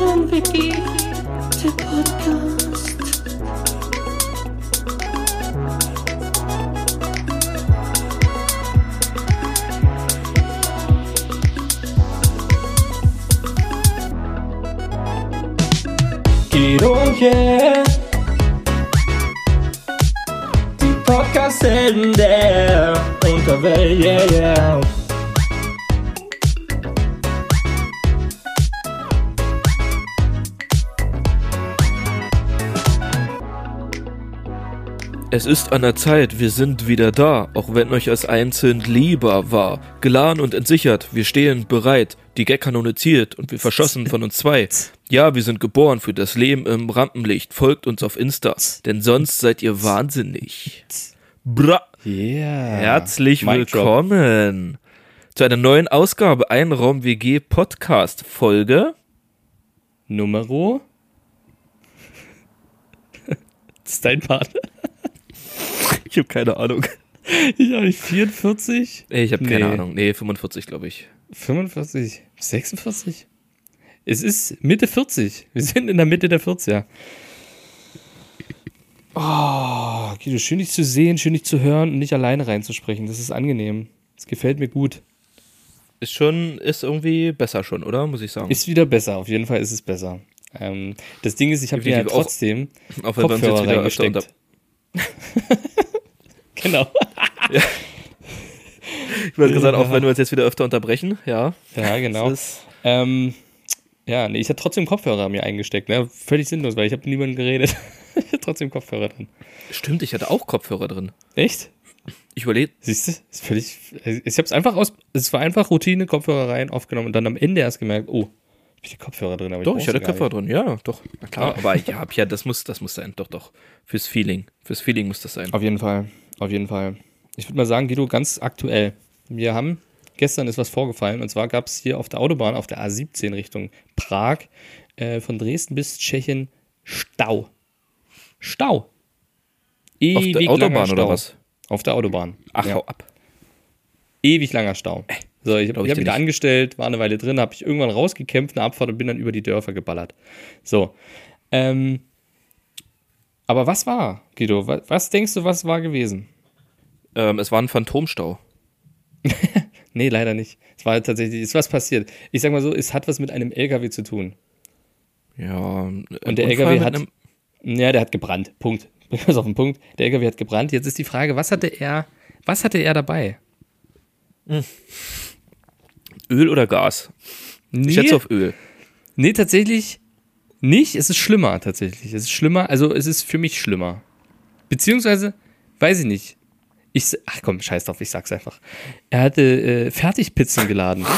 Traumwiki, der Podcast. Guido und yeah. Die Podcast-Helden der Unterwelt, yeah, yeah. Es ist an der Zeit, wir sind wieder da, auch wenn euch als einzeln lieber war. Geladen und entsichert, wir stehen bereit, die Gag kanonisiert und wir verschossen von uns zwei. Ja, wir sind geboren für das Leben im Rampenlicht. Folgt uns auf Insta, denn sonst seid ihr wahnsinnig. Bra. Yeah. Herzlich Mic drop. willkommen zu einer neuen Ausgabe Einraum WG Podcast Folge. Numero. das ist dein Part. Ich habe keine Ahnung. Ich habe 44, Nee, ich habe keine Nee. Ahnung. Nee, 45 glaube ich. 45, 46. Es ist Mitte 40. Wir sind in der Mitte der 40er. Oh, Guido, schön dich zu sehen, schön dich zu hören und nicht alleine reinzusprechen. Das ist angenehm. Das gefällt mir gut. Ist schon, ist irgendwie besser schon, oder? Muss ich sagen. Ist wieder besser. Auf jeden Fall ist es besser. Ähm, das Ding ist, ich habe mir ja auch- trotzdem Auch jetzt Kopfhörer reingesteckt. genau. Ich wollte gesagt, auch wenn wir uns jetzt wieder öfter unterbrechen, ja. Ja, genau. Ähm, ja, nee, ich hatte trotzdem Kopfhörer mir eingesteckt. Ne? Völlig sinnlos, weil ich habe mit niemandem geredet. ich hatte trotzdem Kopfhörer drin. stimmt, ich hatte auch Kopfhörer drin. Echt? Ich überlege, Siehst du? Ist völlig. Ich habe es einfach aus. Es war einfach Routine, Kopfhörer rein, aufgenommen und dann am Ende erst gemerkt, oh, hab ich die Kopfhörer drin. Aber doch, ich sie hatte Kopfhörer nicht. drin, ja, doch. Na klar, aber ja, hab ja, das muss, das muss sein, doch, doch. Fürs Feeling. Fürs Feeling muss das sein. Auf jeden Fall. Auf jeden Fall. Ich würde mal sagen, Guido, ganz aktuell. Wir haben. Gestern ist was vorgefallen und zwar gab es hier auf der Autobahn, auf der A17 Richtung Prag, äh, von Dresden bis Tschechien Stau. Stau. Auf Ewig der langer Autobahn Stau. oder was? Auf der Autobahn. Ach, ja. hau ab. ewig langer Stau. So, ich habe hab wieder angestellt, war eine Weile drin, habe ich irgendwann rausgekämpft, eine Abfahrt und bin dann über die Dörfer geballert. So. Ähm, aber was war, Guido? Was, was denkst du, was war gewesen? Ähm, es war ein Phantomstau. Nee, leider nicht. Es war tatsächlich, ist was passiert. Ich sag mal so, es hat was mit einem LKW zu tun. Ja. Und der LKW hat, ja, der hat gebrannt. Punkt. Bringen wir es auf den Punkt. Der LKW hat gebrannt. Jetzt ist die Frage, was hatte er, was hatte er dabei? Öl oder Gas? Nee, Ich schätze auf Öl. nee, tatsächlich nicht. Es ist schlimmer, tatsächlich. Es ist schlimmer, also es ist für mich schlimmer. Beziehungsweise, weiß ich nicht. Ich, ach komm, scheiß drauf, ich sag's einfach. Er hatte äh, Fertigpizzen geladen.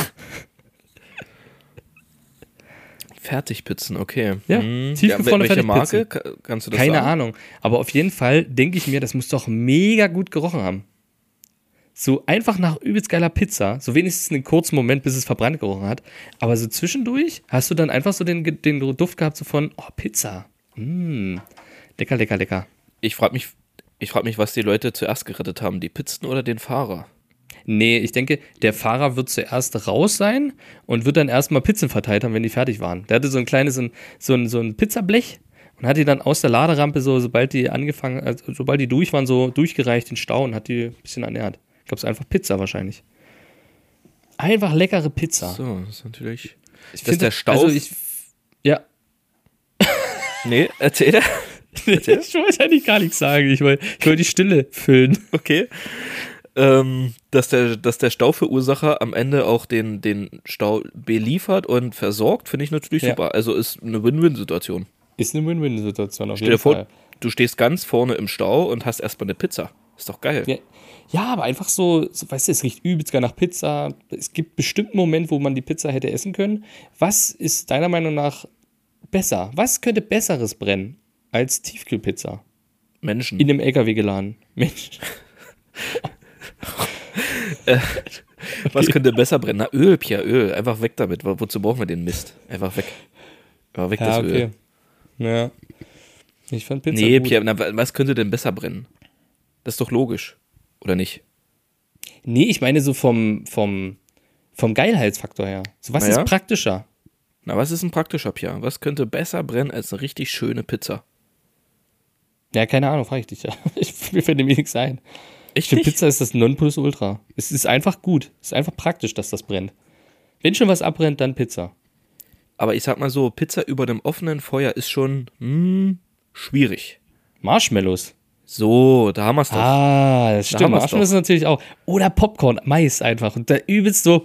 Fertigpizzen, okay. Ja, Hm. tiefgefrorene welche Marke? Kannst du das Keine sagen? Ahnung. Aber auf jeden fall denke ich mir, das muss doch mega gut gerochen haben. So einfach nach übelst geiler Pizza, so wenigstens einen kurzen Moment, bis es verbrannt gerochen hat. Aber so zwischendurch hast du dann einfach so den, den Duft gehabt so von, oh, Pizza. Mm, lecker, lecker, lecker. Ich frage mich, ich frag mich, was die Leute zuerst gerettet haben, die Pizzen oder den Fahrer? Nee, ich denke, der Fahrer wird zuerst raus sein und wird dann erstmal Pizzen verteilt haben, wenn die fertig waren. Der hatte so ein kleines, so ein, so ein, Pizzablech und hat die dann aus der Laderampe, so, sobald die angefangen, also, sobald die durch waren, so durchgereicht in Stau und hat die ein bisschen ernährt. Ich glaube, es ist einfach Pizza wahrscheinlich. Einfach leckere Pizza. So, das ist natürlich. ich dass der Stau- Also ich, ja, Nee, erzähl. ich wollte eigentlich gar nichts sagen. Ich wollte ich wollte die Stille füllen. Okay. Ähm, dass, der, dass der Stauverursacher am Ende auch den, den Stau beliefert und versorgt, finde ich natürlich Ja. super. Also ist eine Win-Win-Situation. Ist eine Win-Win-Situation auf Stell dir jeden vor, Fall. du stehst ganz vorne im Stau und hast erstmal eine Pizza. Ist doch geil. Ja, ja, aber einfach so, so, weißt du, es riecht übelst geil nach Pizza. Es gibt bestimmt einen Moment, wo man die Pizza hätte essen können. Was ist deiner Meinung nach besser? Was könnte Besseres brennen als Tiefkühlpizza? Menschen. In dem LKW geladen. Mensch. Was könnte besser brennen? Na, Öl, Pierre, Öl. Einfach weg damit. Wo- Wozu brauchen wir den Mist? Einfach weg. Einfach weg das Öl. Ja. Ich fand Pizza Nee, gut. Pierre, na, was könnte denn besser brennen? Das ist doch logisch. Oder nicht? Nee, ich meine so vom, vom, vom Geilheitsfaktor her. So was ja? ist praktischer? Na, was ist ein praktischer Pia? Was könnte besser brennen als eine richtig schöne Pizza? Ja, keine Ahnung, frage ich dich ja. Ich, mir fällt nämlich nichts ein. Echt Für Pizza ist das Nonplusultra. Es ist einfach gut. Es ist einfach praktisch, dass das brennt. Wenn schon was abbrennt, dann Pizza. Aber ich sag mal so, Pizza über dem offenen Feuer ist schon hm, schwierig. Marshmallows. So, da haben wir es doch. Ah, das Da stimmt. Marshmallows doch. natürlich auch. Oder Popcorn, Mais einfach. Und da übelst so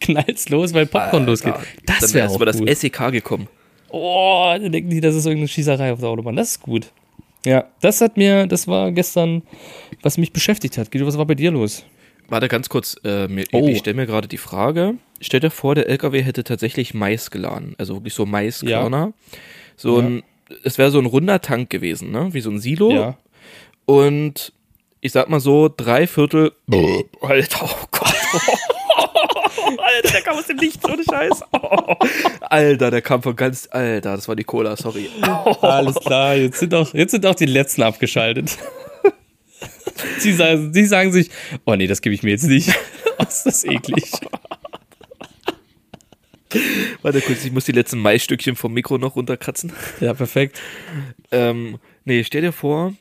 knallt's los, weil Popcorn losgeht. Das wäre ist auch über das. SEK gekommen. Oh, dann denken die, das ist irgendeine Schießerei auf der Autobahn. Das ist gut. Ja, das hat mir, das war gestern, was mich beschäftigt hat. Guido, was war bei dir los? Warte ganz kurz, äh, mir, Oh. ich stelle mir gerade die Frage. Stell dir vor, der LKW hätte tatsächlich Mais geladen. Also wirklich so Maiskörner. So Ja. ein, es wäre so ein runder Tank gewesen, ne? Wie so ein Silo. Ja. Und ich sag mal so, drei Viertel. Alter, oh Gott. Alter, der kam aus dem Nichts, ohne Scheiß. Alter, der kam von ganz. Alter, das war die Cola, sorry. Alles klar, jetzt sind auch, jetzt sind auch die letzten abgeschaltet. Sie sagen, die sagen sich, oh nee, das gebe ich mir jetzt nicht. Oh, ist das eklig. Warte kurz, ich muss die letzten Maisstückchen vom Mikro noch runterkratzen. Ja, perfekt. Ähm, nee, stell dir vor,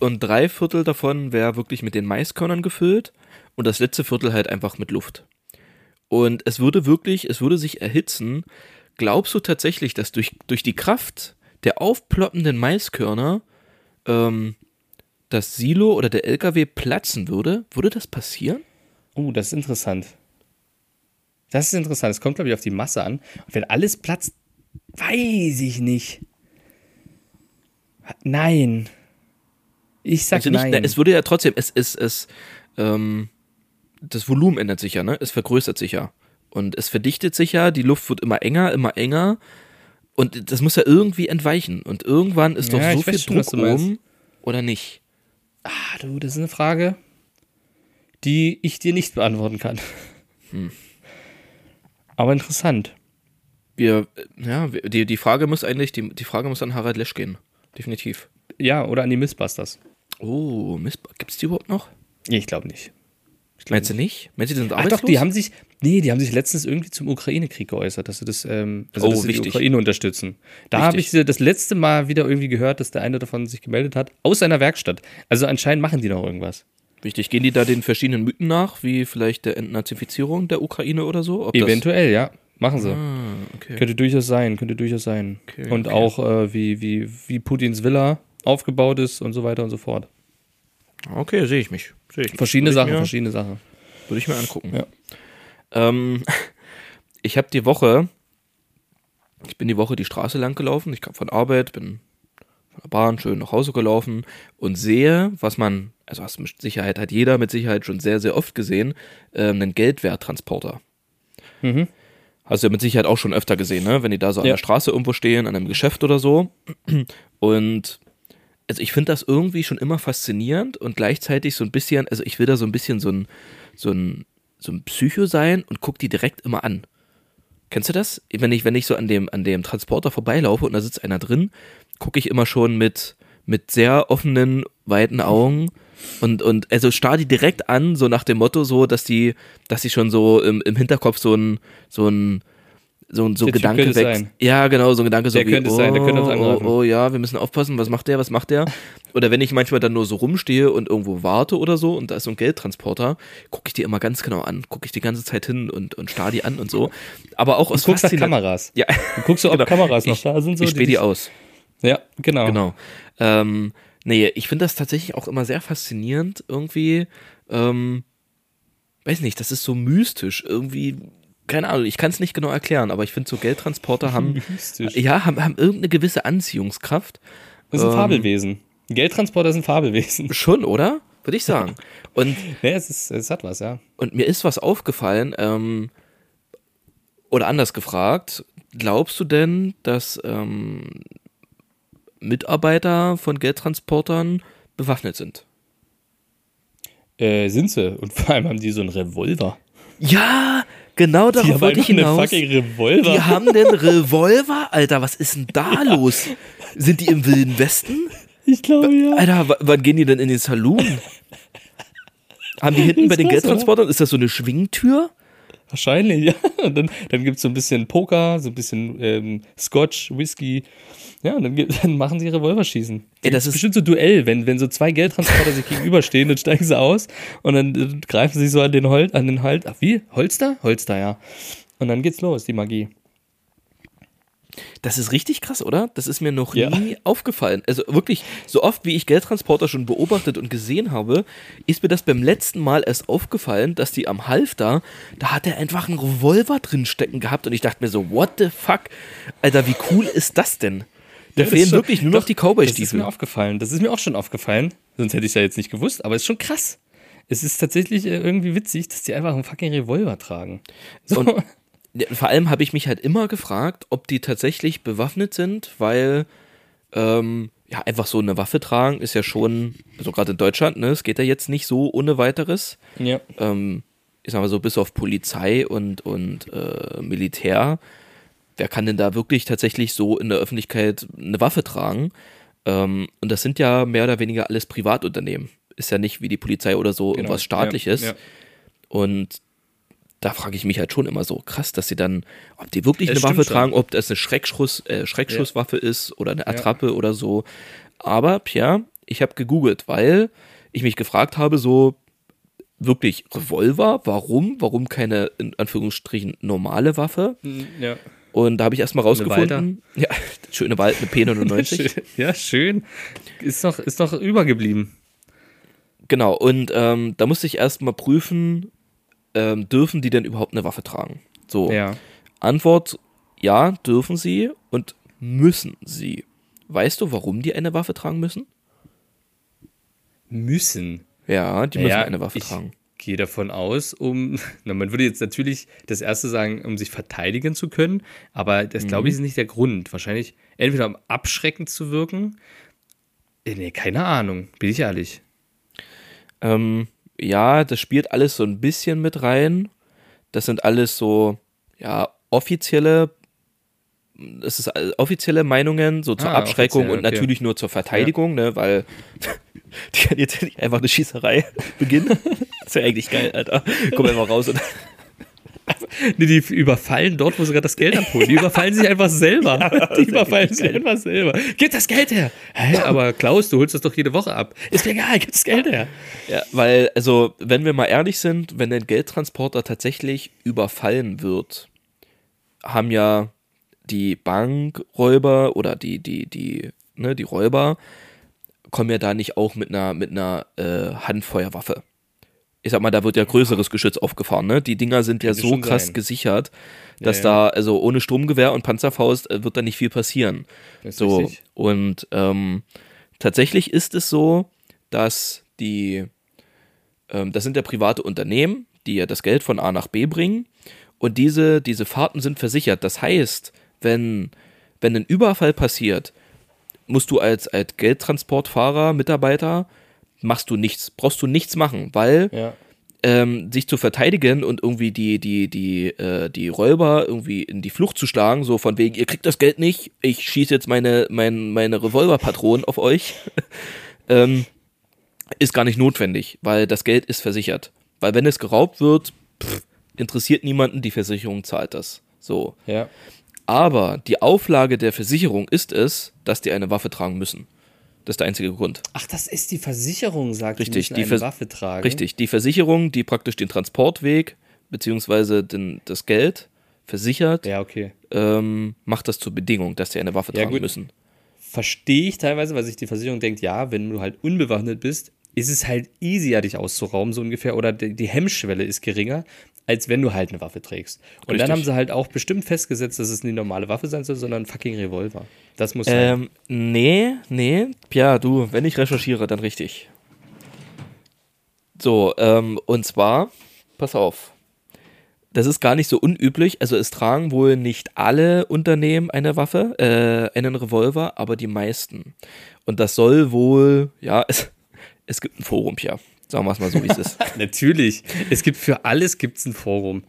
und drei Viertel davon wäre wirklich mit den Maiskörnern gefüllt und das letzte Viertel halt einfach mit Luft. Und es würde wirklich, es würde sich erhitzen. Glaubst du tatsächlich, dass durch, durch die Kraft der aufploppenden Maiskörner ähm, das Silo oder der LKW platzen würde? Würde das passieren? Oh, das ist interessant. Das ist interessant. Es kommt, glaube ich, auf die Masse an. Und wenn alles platzt, weiß ich nicht. Nein. Ich sag Also nicht, nein. na, es würde ja trotzdem, es, es, es, ähm, das Volumen ändert sich ja, ne? Es vergrößert sich ja. Und es verdichtet sich ja, die Luft wird immer enger, immer enger. Und das muss ja irgendwie entweichen. Und irgendwann ist Ja, doch so viel schon, Druck oben, oder nicht? ah, du, das ist eine Frage, die ich dir nicht beantworten kann. Hm. Aber interessant. Wir, ja, die, die Frage muss eigentlich, die, die Frage muss an Harald Lesch gehen. Definitiv. Ja, oder an die Missbusters. Oh, Mist, gibt's die überhaupt noch? Ich glaube nicht. Meinst du nicht? Meinst du, die sind Ach arbeitslos? doch, die haben sich, nee, die haben sich letztens irgendwie zum Ukraine-Krieg geäußert, dass sie das, ähm, also Oh, dass sie die. Ukraine unterstützen. Da habe ich das letzte Mal wieder irgendwie gehört, dass der eine davon sich gemeldet hat, aus seiner Werkstatt. Also anscheinend machen die noch irgendwas. Wichtig. Gehen die da den verschiedenen Mythen nach, wie vielleicht der Entnazifizierung der Ukraine oder so? Ob Eventuell, ja. Machen sie. Ah, okay. Könnte durchaus sein, könnte durchaus sein. Okay, und okay. auch äh, wie, wie, wie Putins Villa aufgebaut ist und so weiter und so fort. Okay, sehe ich mich. Sehe ich. Verschiedene Sachen, verschiedene Sachen. Würde ich mir angucken. Ja. Ähm, ich habe die Woche, ich bin die Woche die Straße lang gelaufen. Ich kam von Arbeit, bin von der Bahn schön nach Hause gelaufen und sehe, was man, also was mit Sicherheit hat jeder mit Sicherheit schon sehr, sehr oft gesehen, ähm, einen Geldwerttransporter. Mhm. Hast du ja mit Sicherheit auch schon öfter gesehen, ne? Wenn die da so an Ja. der Straße irgendwo stehen, an einem Geschäft oder so. Und also ich finde das irgendwie schon immer faszinierend und gleichzeitig so ein bisschen, also ich will da so ein bisschen so ein, so ein, so ein Psycho sein und guck die direkt immer an. Kennst du das? Wenn ich, wenn ich so an dem, an dem Transporter vorbeilaufe und da sitzt einer drin, gucke ich immer schon mit, mit sehr offenen, weiten Augen und, und also starr die direkt an, so nach dem Motto, so, dass die, dass die schon so im, im Hinterkopf so ein, so ein, so ein so Der Gedanke sein. Ja, genau, so ein Gedanke so Der wie, könnte es oh, sein, der könnte uns oh, oh, ja, wir müssen aufpassen, was macht der, was macht der? Oder wenn ich manchmal dann nur so rumstehe und irgendwo warte oder so und da ist so ein Geldtransporter, gucke ich die immer ganz genau an, gucke ich die ganze Zeit hin und, und starr die an und so. Aber auch aus Du guckst nach Kameras. Ja, Du guckst so, ob Genau. Kameras noch ich, da sind. So, ich spähe die dich- aus. Ja, genau. Genau. Ähm, nee, ich finde das tatsächlich auch immer sehr faszinierend, irgendwie. Ähm, weiß nicht, das ist so mystisch, irgendwie. Keine Ahnung, ich kann es nicht genau erklären, aber ich finde so Geldtransporter haben, ja, haben, haben irgendeine gewisse Anziehungskraft. Das ist ein Ähm, Fabelwesen. Geldtransporter ein Fabelwesen. Schon, oder? Würde ich sagen. Und, Nee, es, ist, es hat was, ja. und mir ist was aufgefallen, ähm, oder anders gefragt, glaubst du denn, dass ähm, Mitarbeiter von Geldtransportern bewaffnet sind? Äh, sind sie. Und vor allem haben die so einen Revolver. Ja, genau Die darauf haben wollte ich hinaus. Die haben den Revolver? Alter, was ist denn da los? Sind die im Wilden Westen? ich glaube ja. Alter, wann gehen die denn in den Saloon? Haben die hinten Ist bei den Geldtransportern, ist das so eine Schwingtür? Wahrscheinlich, ja. Und dann, dann gibt es so ein bisschen Poker, so ein bisschen ähm, Scotch, Whisky. Ja, und dann, gibt- dann machen sie Revolverschießen. Ey, das ist- bestimmt so Duell, wenn, wenn so zwei Geldtransporter sich gegenüberstehen, dann steigen sie aus und dann äh, greifen sie so an den Hol an den Halt. Ach, wie? Holster? Holster, ja. Und dann geht's los, die Magie. Das ist richtig krass, oder? Das ist mir noch Ja. nie aufgefallen. Also wirklich, so oft wie ich Geldtransporter schon beobachtet und gesehen habe, ist mir das beim letzten Mal erst aufgefallen, dass die am Halfter, da hat er einfach einen Revolver drin stecken gehabt und ich dachte mir so, what the fuck? Alter, wie cool ist das denn? Da Ja, fehlen ist schon- wirklich nur noch doch, die Das ist mir Cowboy-Stiefel. aufgefallen. Das ist mir auch schon aufgefallen. Sonst hätte ich es ja jetzt nicht gewusst, aber es ist schon krass. Es ist tatsächlich äh, irgendwie witzig, dass die einfach einen fucking Revolver tragen. So. Und vor allem habe ich mich halt immer gefragt, ob die tatsächlich bewaffnet sind, weil ähm, ja einfach so eine Waffe tragen ist ja schon, also gerade in Deutschland, ne, es geht ja jetzt nicht so ohne weiteres. ja. Ähm, ich sag mal so, bis auf Polizei und, und äh, Militär, wer kann denn da wirklich tatsächlich so in der Öffentlichkeit eine Waffe tragen? Ähm, und das sind ja mehr oder weniger alles Privatunternehmen. Ist ja nicht wie die Polizei oder so Genau. irgendwas staatliches. Ja, ja. Und da frage ich mich halt schon immer so, krass, dass sie dann, ob die wirklich Es eine Waffe schon. tragen, ob das eine Schreckschuss, äh, Schreckschusswaffe ist oder eine Attrappe oder so. Aber, Pierre, ich habe gegoogelt, weil ich mich gefragt habe, so wirklich Revolver, warum? Warum keine, in Anführungsstrichen, normale Waffe? ja. Und da habe ich erstmal rausgefunden, ja, schöne Wald, eine P99. Schön. Ja, schön. Ist noch, ist noch übergeblieben. Genau, und ähm, da musste ich erstmal prüfen, ähm, dürfen die denn überhaupt eine Waffe tragen? So. Ja. Antwort: Ja, dürfen sie und müssen sie. Weißt du, warum die eine Waffe tragen müssen? Müssen. Ja, die müssen Ja, eine Waffe ich tragen. gehe davon aus, um, na, man würde jetzt natürlich das erste sagen, um sich verteidigen zu können, aber das glaube Mhm. ich ist nicht der Grund. Wahrscheinlich entweder um abschreckend zu wirken. Äh, Nee, keine Ahnung, bin ich ehrlich. Ähm, ja, das spielt alles so ein bisschen mit rein. Das sind alles so, ja, offizielle, das ist offizielle Meinungen, so zur Ah, Abschreckung offiziell, und okay. natürlich nur zur Verteidigung, ne, weil die kann jetzt nicht einfach eine Schießerei beginnen. Das wäre eigentlich geil, Alter. Komm einfach raus und Nee, die überfallen dort, wo sie gerade das Geld abholen. Die überfallen sich einfach selber. die überfallen sich einfach selber. Gib das Geld her! Hä, aber Klaus, du holst das doch jede Woche ab. Ist mir egal, gib das Geld her. Ja, weil, also, wenn wir mal ehrlich sind, wenn ein Geldtransporter tatsächlich überfallen wird, haben ja die Bankräuber oder die, die, die, ne, die Räuber kommen ja da nicht auch mit einer, mit einer äh, Handfeuerwaffe. Ich sag mal, da wird ja größeres Geschütz aufgefahren, ne? Die Dinger sind ja so krass sein. gesichert, dass Ja, da, also ohne Sturmgewehr und Panzerfaust äh, wird da nicht viel passieren. Das So, richtig. und ähm, tatsächlich ist es so, dass die, ähm, das sind ja private Unternehmen, die ja das Geld von A nach B bringen und diese, diese Fahrten sind versichert. Das heißt, wenn, wenn ein Überfall passiert, musst du als, als Geldtransportfahrer, Mitarbeiter, machst du nichts, brauchst du nichts machen, weil Ja. ähm, sich zu verteidigen und irgendwie die, die, die, äh, die Räuber irgendwie in die Flucht zu schlagen, so von wegen, ihr kriegt das Geld nicht, ich schieße jetzt meine, mein, meine Revolverpatronen auf euch, ähm, ist gar nicht notwendig, weil das Geld ist versichert. Weil wenn es geraubt wird, pff, interessiert niemanden, die Versicherung zahlt das. So. Ja. Aber die Auflage der Versicherung ist es, dass die eine Waffe tragen müssen. Das ist der einzige Grund. Ach, das ist die Versicherung, sagt Richtig, die die eine Vers- Waffe tragen. Richtig, die Versicherung, die praktisch den Transportweg beziehungsweise den, das Geld versichert, Ja, okay. ähm, macht das zur Bedingung, dass sie eine Waffe Ja, tragen gut. müssen. Verstehe ich teilweise, weil sich die Versicherung denkt, ja, wenn du halt unbewaffnet bist, ist es halt easier, dich auszurauben, so ungefähr, oder die Hemmschwelle ist geringer, als wenn du halt eine Waffe trägst. Und Richtig. dann haben sie halt auch bestimmt festgesetzt, dass es nie normale Waffe sein soll, sondern ein fucking Revolver. Das muss sein. Ähm, nee, nee. Ja, du, wenn ich recherchiere, dann richtig. So, ähm, und zwar, pass auf. Das ist gar nicht so unüblich. Also es tragen wohl nicht alle Unternehmen eine Waffe, äh, einen Revolver, aber die meisten. Und das soll wohl, ja, es, es gibt ein Forum, ja. Sagen wir es mal so, wie es ist. Natürlich. Es gibt für alles gibt's ein Forum.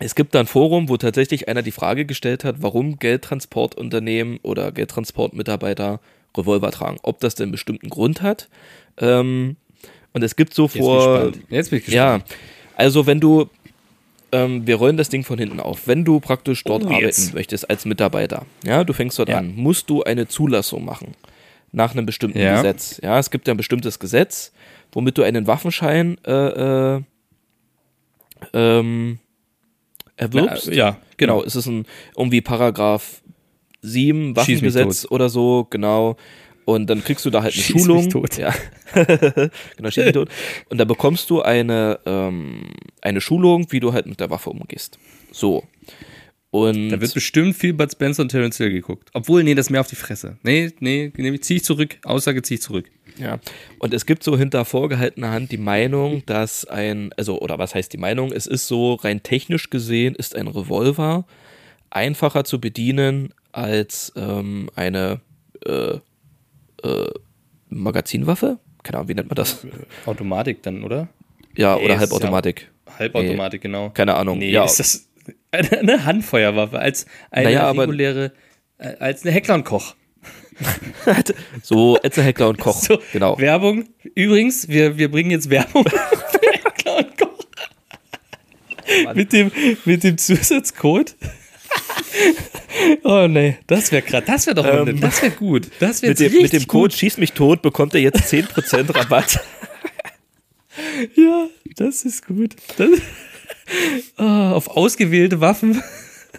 Es gibt da ein Forum, wo tatsächlich einer die Frage gestellt hat, warum Geldtransportunternehmen oder Geldtransportmitarbeiter Revolver tragen. Ob das denn einen bestimmten Grund hat. Ähm, und es gibt so Jetzt bin ich vor. Jetzt bin ich gespannt. Ja, also wenn du, ähm, wir rollen das Ding von hinten auf. Wenn du praktisch dort Oh, arbeiten jetzt. möchtest als Mitarbeiter, ja, du fängst dort Ja. an, musst du eine Zulassung machen nach einem bestimmten Ja. Gesetz. Ja, es gibt ja ein bestimmtes Gesetz, womit du einen Waffenschein äh, äh, ähm, erwirbst. Ja, Genau, genau. es ist ein irgendwie Paragraph 7 Schieß mich Waffengesetz oder so, genau. Und dann kriegst du da halt eine Schieß mich Schulung. tot. Ja. genau, schieß mich tot. Und da bekommst du eine, ähm, eine Schulung, wie du halt mit der Waffe umgehst. So. Und Da wird bestimmt viel Bud Spencer und Terence Hill geguckt. Obwohl, nee, das ist mehr auf die Fresse. Nee, nee, nee zieh ich zurück. Aussage zieh ich zurück. Ja, und es gibt so hinter vorgehaltener Hand die Meinung, dass ein, also, oder was heißt die Meinung? Es ist so, rein technisch gesehen ist ein Revolver einfacher zu bedienen als ähm, eine äh, äh, Magazinwaffe? Keine Ahnung, wie nennt man das? Automatik dann, oder? Ja, Nee, oder es ist Halbautomatik. Halbautomatik, genau. Keine Ahnung. Nee, ja, ist das eine, Handfeuerwaffe als eine Naja, reguläre, äh, als eine Heckler und Koch. so Etze Heckler und Koch. So, genau. Werbung. Übrigens, wir, wir bringen jetzt Werbung für Heckler und Koch. mit, dem, mit dem Zusatzcode. oh nee, das wäre gerade, das wäre doch Ähm, das wäre gut. Das wäre Mit dem, mit dem Code gut. Schieß mich tot bekommt er jetzt 10% Rabatt. Ja, das ist gut. Das, auf ausgewählte Waffen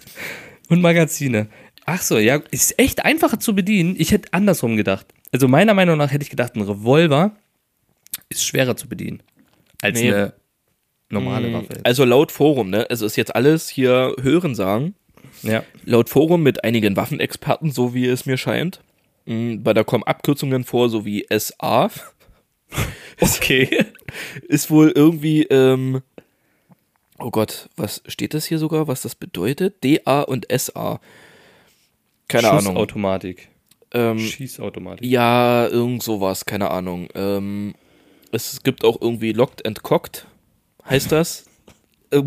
und Magazine. Ach so, ja, ist echt einfacher zu bedienen. Ich hätte andersrum gedacht. Also meiner Meinung nach hätte ich gedacht, ein Revolver ist schwerer zu bedienen als Nee. eine normale Waffe. Also laut Forum, ne? Also ist jetzt alles hier Hören sagen. Ja. Laut Forum mit einigen Waffenexperten, so wie es mir scheint. Mm, Bei da kommen Abkürzungen vor, so wie SA. Okay. Ist wohl irgendwie, ähm, oh Gott, was steht das hier sogar, was das bedeutet? DA und SA. Keine Ahnung. Schussautomatik. Ähm, Schießautomatik. ja, irgend sowas, keine Ahnung. Ähm, es gibt auch irgendwie Locked and Cocked, heißt das?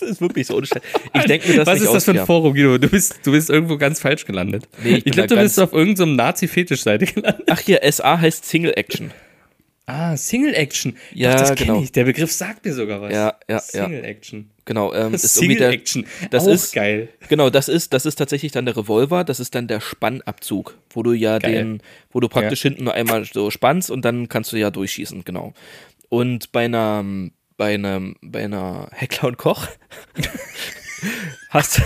Das ist wirklich so unschön. Ich denke mir das Was nicht ist das für ein. Forum, Guido? Du bist, du bist irgendwo ganz falsch gelandet. Nee, ich ich glaube, du bist auf irgendeinem Nazi-Fetisch-Seite gelandet. Ach hier, SA heißt Single Action. Ah, Single Action. Ja, Doch, das kenn genau. ich. Der Begriff sagt mir sogar was. Ja, ja, ja. Single Action. Genau, ähm, ist Single der, Action. das Auch ist- geil. Genau, das ist, das ist tatsächlich dann der Revolver, das ist dann der Spannabzug, wo du ja Geil. den, wo du praktisch hinten nur einmal so spannst und dann kannst du ja durchschießen, genau. Und bei einer, bei einem, bei einer Heckler und Koch hast,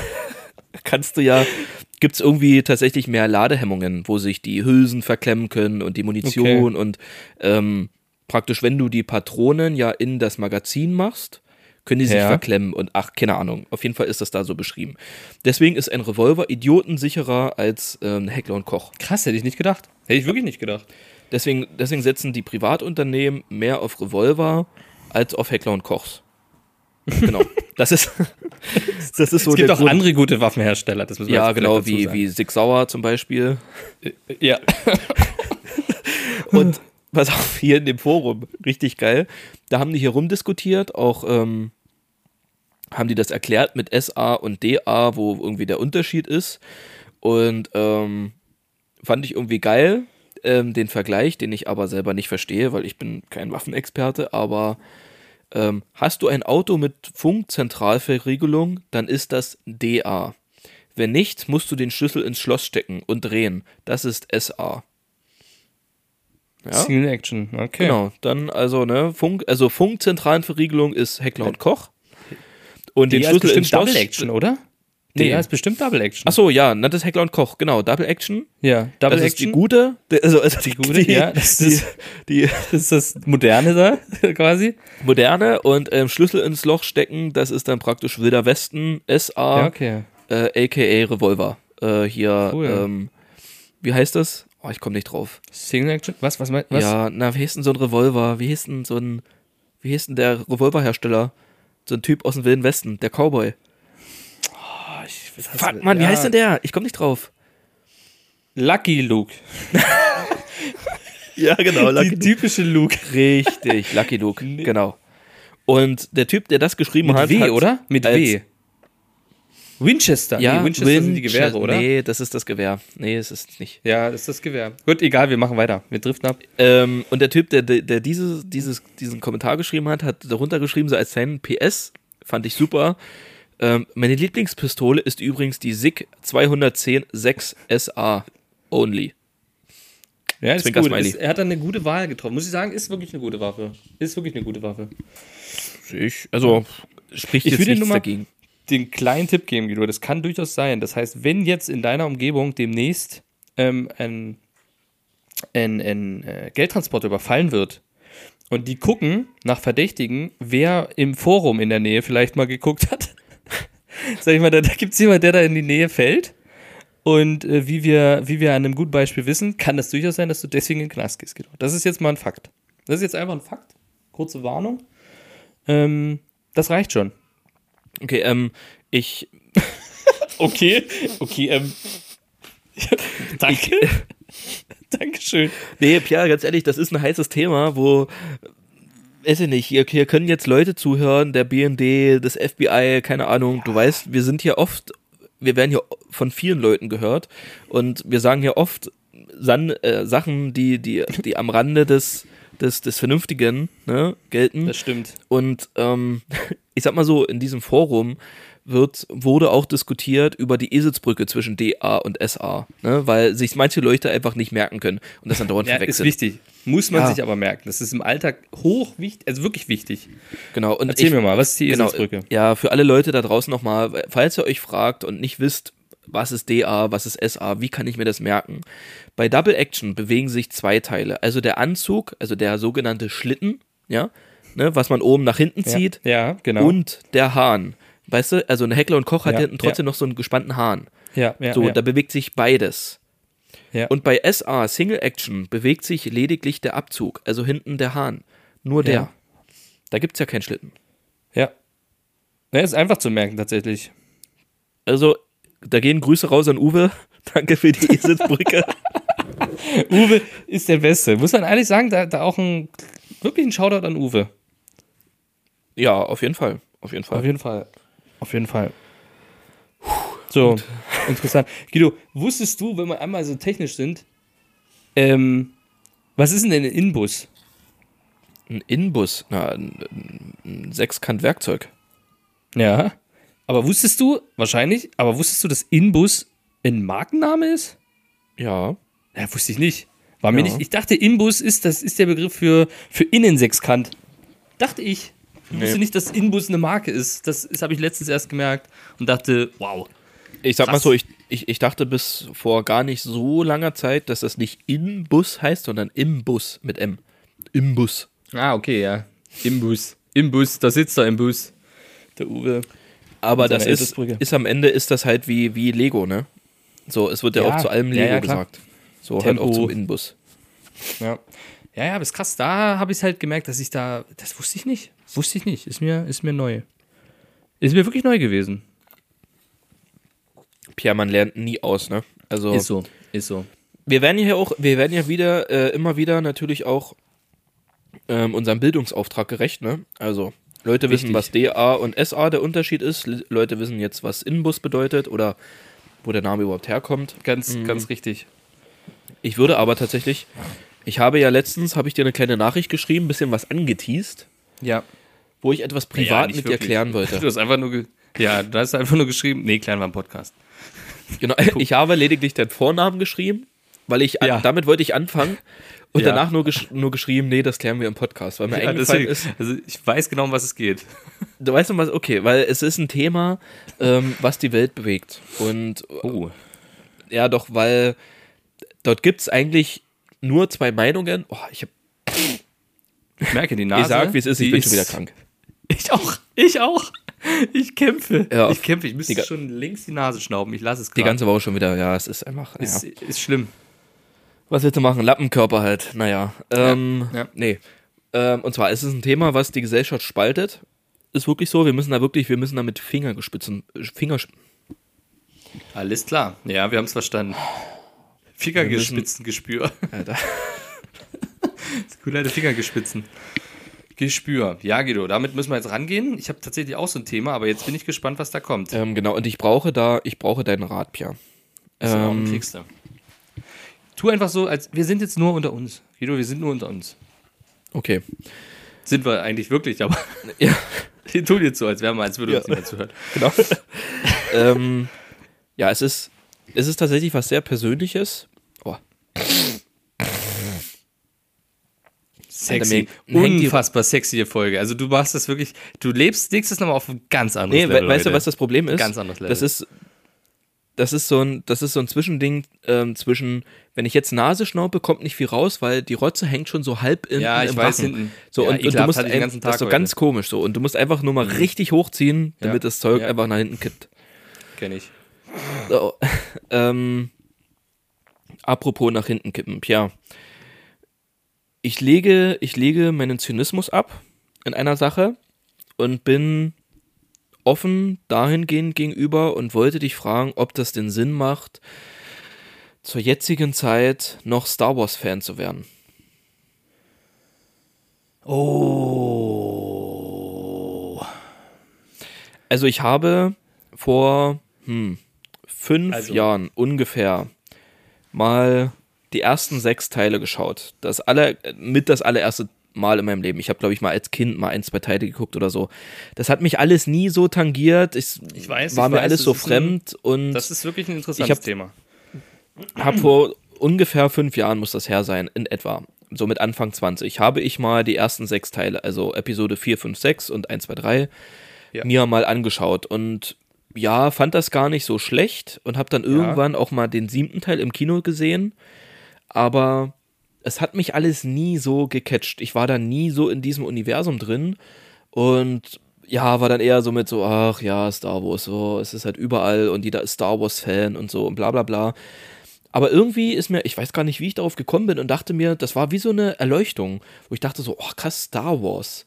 kannst du ja, gibt's irgendwie tatsächlich mehr Ladehemmungen, wo sich die Hülsen verklemmen können und die Munition und ähm, praktisch, wenn du die Patronen ja in das Magazin machst, können die sich Ja. verklemmen und ach, keine Ahnung. Auf jeden Fall ist das da so beschrieben. Deswegen ist ein Revolver idiotensicherer als ähm, Heckler und Koch. Krass, hätte ich nicht gedacht. Hätte ich wirklich nicht gedacht. Deswegen, deswegen setzen die Privatunternehmen mehr auf Revolver als auf Heckler und Kochs. Genau. Das ist, das ist so es gibt auch Grund. andere gute Waffenhersteller. Das müssen wir Ja, genau, wie, wie Sig Sauer zum Beispiel. Ja. Und pass auf, hier in dem Forum, richtig geil. Da haben die hier rumdiskutiert, auch ähm, haben die das erklärt mit SA und DA, wo irgendwie der Unterschied ist. Und ähm, fand ich irgendwie geil, ähm, den Vergleich, den ich aber selber nicht verstehe, weil ich bin kein Waffenexperte, aber ähm, hast du ein Auto mit Funkzentralverriegelung, dann ist das DA. Wenn nicht, musst du den Schlüssel ins Schloss stecken und drehen. Das ist SA. Ja? Single Action, okay. Genau, dann also ne Funk, also Funkzentralenverriegelung ist Heckler und Koch. Und den Der ist Schlüssel ins Schloss. Double Action, oder? Nee. Der ist bestimmt Double Action. Ach so, ja, das ist Heckler und Koch, genau, Double Action. ja, Double das ist die Action. gute, also, also die gute, ja, das die, ist- die Das ist das Moderne da, quasi. moderne und ähm, Schlüssel ins Loch stecken, das ist dann praktisch Wilder Westen, SA, Ja, okay. äh, aka Revolver. Äh, hier, Cool. ähm, wie heißt das? Oh, ich komme nicht drauf. Single Action? Was, was meinst was? Ja, na, wie hieß denn so ein Revolver? Wie hieß denn so ein, wie hieß denn der Revolverhersteller? So ein Typ aus dem Wilden Westen, der Cowboy. Oh, ich, was heißt Fuck? Mann, wie Ja. heißt denn der? Ich komme nicht drauf. Lucky Luke. Ja, genau, Die typische Luke. Richtig, Lucky Luke, genau. Und der Typ, der das geschrieben Mit hat, W, hat oder? Mit W. Winchester. Ja, nee, Winchester sind die Gewehre, oder? Nee, das ist das Gewehr. Nee, es ist nicht. Ja, das ist das Gewehr. Gut, egal, wir machen weiter. Wir driften ab. Ähm, und der Typ, der, der, der dieses, dieses, diesen Kommentar geschrieben hat, hat darunter geschrieben, so als sein PS, fand ich super. Ähm, meine Lieblingspistole ist übrigens die SIG 210 6 SA Only. Ja, ist gut. Ist, er hat dann eine gute Wahl getroffen. Muss ich sagen, ist wirklich eine gute Waffe. Ist wirklich eine gute Waffe. Ich, also spricht Ich jetzt würde nichts dagegen. Den kleinen Tipp geben, Guido, das kann durchaus sein. Das heißt, wenn jetzt in deiner Umgebung demnächst ähm, ein, ein, ein äh, Geldtransporter überfallen wird und die gucken nach Verdächtigen, wer im Forum in der Nähe vielleicht mal geguckt hat, sag ich mal, da, da gibt es jemanden, der da in die Nähe fällt. Und äh, wie, wir, wie wir an einem guten Beispiel wissen, kann das durchaus sein, dass du deswegen in den Knast gehst. Guido. Das ist jetzt mal ein Fakt. Das ist jetzt einfach ein Fakt. Kurze Warnung. Ähm, das reicht schon. Okay, ähm, ich, Okay, okay, ähm. Danke. Dankeschön. nee, Pierre, ganz ehrlich, das ist ein heißes Thema, wo, weiß ich nicht, hier, hier können jetzt Leute zuhören, der BND, das FBI, keine Ahnung, du weißt, wir sind hier oft, wir werden hier von vielen Leuten gehört und wir sagen hier oft San, äh, Sachen, die, die, die am Rande des, des, des Vernünftigen ne, gelten. Das stimmt. Und ähm, ich sag mal so, in diesem Forum wird, wurde auch diskutiert über die Eselsbrücke zwischen DA und SA, ne? weil sich manche Leute einfach nicht merken können und das dann dauernd Ja, ist verwechseln. wichtig. Muss man Ja. sich aber merken. Das ist im Alltag hoch wichtig, also wirklich wichtig. Genau. Und Erzähl ich, mir mal, was ist die genau, Eselsbrücke? Ja, für alle Leute da draußen nochmal, falls ihr euch fragt und nicht wisst, was ist DA, was ist SA, wie kann ich mir das merken? Bei Double Action bewegen sich zwei Teile. Also der Anzug, also der sogenannte Schlitten, ja, ne, was man oben nach hinten zieht, Ja, ja genau. und der Hahn. Weißt du, also ein Heckler und Koch hat Ja, hinten trotzdem noch so einen gespannten Hahn. ja, ja, So, ja. da bewegt sich beides. ja. Und bei SA, Single Action, bewegt sich lediglich der Abzug, also hinten der Hahn. Nur der. Ja. Da gibt's ja keinen Schlitten. ja. Ja, ist einfach zu merken, tatsächlich. Also, da gehen Grüße raus an Uwe. Danke für die Eselsbrücke. Uwe ist der Beste. Muss man ehrlich sagen, da, da auch ein, wirklich ein Shoutout an Uwe. ja, auf jeden Fall. Auf jeden Fall. Auf jeden Fall. Auf jeden Fall. So, interessant. Guido, wusstest du, wenn wir einmal so technisch sind, ähm, was ist denn ein Inbus? Ein Inbus, na, ein, ein Sechskant-Werkzeug. Ja. Aber wusstest du, wahrscheinlich, aber wusstest du, dass Inbus ein Markenname ist? Ja. Ja, wusste ich nicht. War mir Ja. nicht. Ich dachte, Inbus ist, das ist der Begriff für, für Innensechskant. Dachte ich. Ich wusste Nee. nicht, dass Inbus eine Marke ist. Das, das habe ich letztens erst gemerkt und dachte, wow. Ich sag mal Krass. so, ich, ich, ich dachte bis vor gar nicht so langer Zeit, dass das nicht Inbus heißt, sondern Imbus mit M. Imbus. Ah, okay, ja. Imbus. Imbus, da sitzt er im Bus. Der Uwe. Aber das ist, ist am Ende ist das halt wie, wie Lego, ne? So, es wird ja, Ja, auch zu allem ja, Lego ja, klar. gesagt. So Tempo. halt auch zum Inbus. Ja. Ja, ja, aber ist krass. Da habe ich halt gemerkt, dass ich da. Das wusste ich nicht. Wusste ich nicht. Ist mir, ist mir neu. Ist mir wirklich neu gewesen. Pierre, man lernt nie aus, ne? Also Ist so. Ist so. wir werden ja auch, wir werden ja wieder, äh, immer wieder natürlich auch ähm, unserem Bildungsauftrag gerecht, ne? Also Leute wissen, Wichtig. was DA und SA der Unterschied ist. Le- Leute wissen jetzt, was Inbus bedeutet oder wo der Name überhaupt herkommt. Ganz, ganz richtig. Ich würde aber tatsächlich, ich habe ja letztens, habe ich dir eine kleine Nachricht geschrieben, ein bisschen was angeteased, Ja. Wo ich etwas privat Ja, mit nicht dir wirklich. klären Du wollte. hast einfach nur. Ja, du hast einfach nur geschrieben. Nee, klären wir im Podcast. Genau, ich habe lediglich deinen Vornamen geschrieben, weil ich Ja. damit wollte ich anfangen und Ja. danach nur, gesch nur geschrieben, nee, das klären wir im Podcast, weil mir Ja, eingefallen deswegen, ist, also ich weiß genau, um was es geht. du weißt noch was, okay, weil es ist ein Thema, ähm, was die Welt bewegt und Oh. ja doch, weil dort gibt es eigentlich nur zwei Meinungen. Oh, ich, hab, Ich merke die Nase. ich sag, wie es ist, ich bin schon wieder krank. Ich auch. Ich auch. Ich kämpfe. Ja, ich kämpfe. Ich müsste die schon links die Nase schnauben. Ich lasse es Die gerade. ganze Woche schon wieder, ja, es ist einfach, ja. Ist, ist schlimm. Was willst du machen? Lappenkörper halt. Naja. Ähm, ja. Nee. Ähm, und zwar ist es ein Thema, was die Gesellschaft spaltet. Ist wirklich so. Wir müssen da wirklich, wir müssen da mit Fingergespitzen, Finger, Alles klar. Ja, wir haben es verstanden. Fingergespitzengespür. Alter. Das coole alte Fingergespitzen. Gespür. Ja, Guido, damit müssen wir jetzt rangehen. Ich habe tatsächlich auch so ein Thema, aber jetzt bin ich gespannt, was da kommt. ähm, genau. Und ich brauche da, ich brauche deinen Rat, Pia. So, Ähm, kriegst du. Tu einfach so, als wir sind jetzt nur unter uns. Guido, wir sind nur unter uns. okay. Sind wir eigentlich wirklich, aber Ja, die tun jetzt so, als wären wir, als würde uns Ja. niemand zuhören. genau. ähm, ja, es ist, es ist tatsächlich was sehr Persönliches. Oh, Sexy. Unfassbar sexy Folge. Also du machst das wirklich, du lebst nächstes nochmal auf ein ganz anderes nee, Level. weißt du, Leute. was das Problem ist? Ganz anderes Level. Das ist, das ist so ein, das ist so ein Zwischending ähm, zwischen, wenn ich jetzt Nase schnaupe, kommt nicht viel raus, weil die Rotze hängt schon so halb in, Ja, ich im weiß, Rachen. hinten. So, Ja, und, und du musst ein, das ist so heute. ganz komisch so. Und du musst einfach nur mal richtig hochziehen, Ja. damit das Zeug Ja. einfach nach hinten kippt. Kenn ich. So, ähm, apropos nach hinten kippen, ja. Ich lege, ich lege meinen Zynismus ab in einer Sache und bin offen dahingehend gegenüber und wollte dich fragen, ob das den Sinn macht, zur jetzigen Zeit noch Star Wars Fan zu werden. Oh. Also ich habe vor hm, fünf Also- Jahren ungefähr mal die ersten sechs Teile geschaut. Das alle, mit das allererste Mal in meinem Leben. Ich habe, glaube ich, mal als Kind mal ein, zwei Teile geguckt oder so. Das hat mich alles nie so tangiert. Ich, Ich weiß, war ich mir weiß, alles so ist ein- fremd und Das ist wirklich ein interessantes Ich hab- Thema. habe vor ungefähr fünf Jahren, muss das her sein, in etwa, so mit Anfang 20, habe ich mal die ersten sechs Teile, also Episode 4, 5, 6 und 1, 2, 3, Ja. mir mal angeschaut und ja, fand das gar nicht so schlecht und habe dann irgendwann auch mal den siebten Teil im Kino gesehen, aber es hat mich alles nie so gecatcht. Ich war da nie so in diesem Universum drin und ja, war dann eher so mit so, ach ja, Star Wars, so, es ist halt überall und jeder ist Star Wars-Fan und so und bla bla bla. Aber irgendwie ist mir, ich weiß gar nicht, wie ich darauf gekommen bin und dachte mir, das war wie so eine Erleuchtung, wo ich dachte so, oh krass, Star Wars.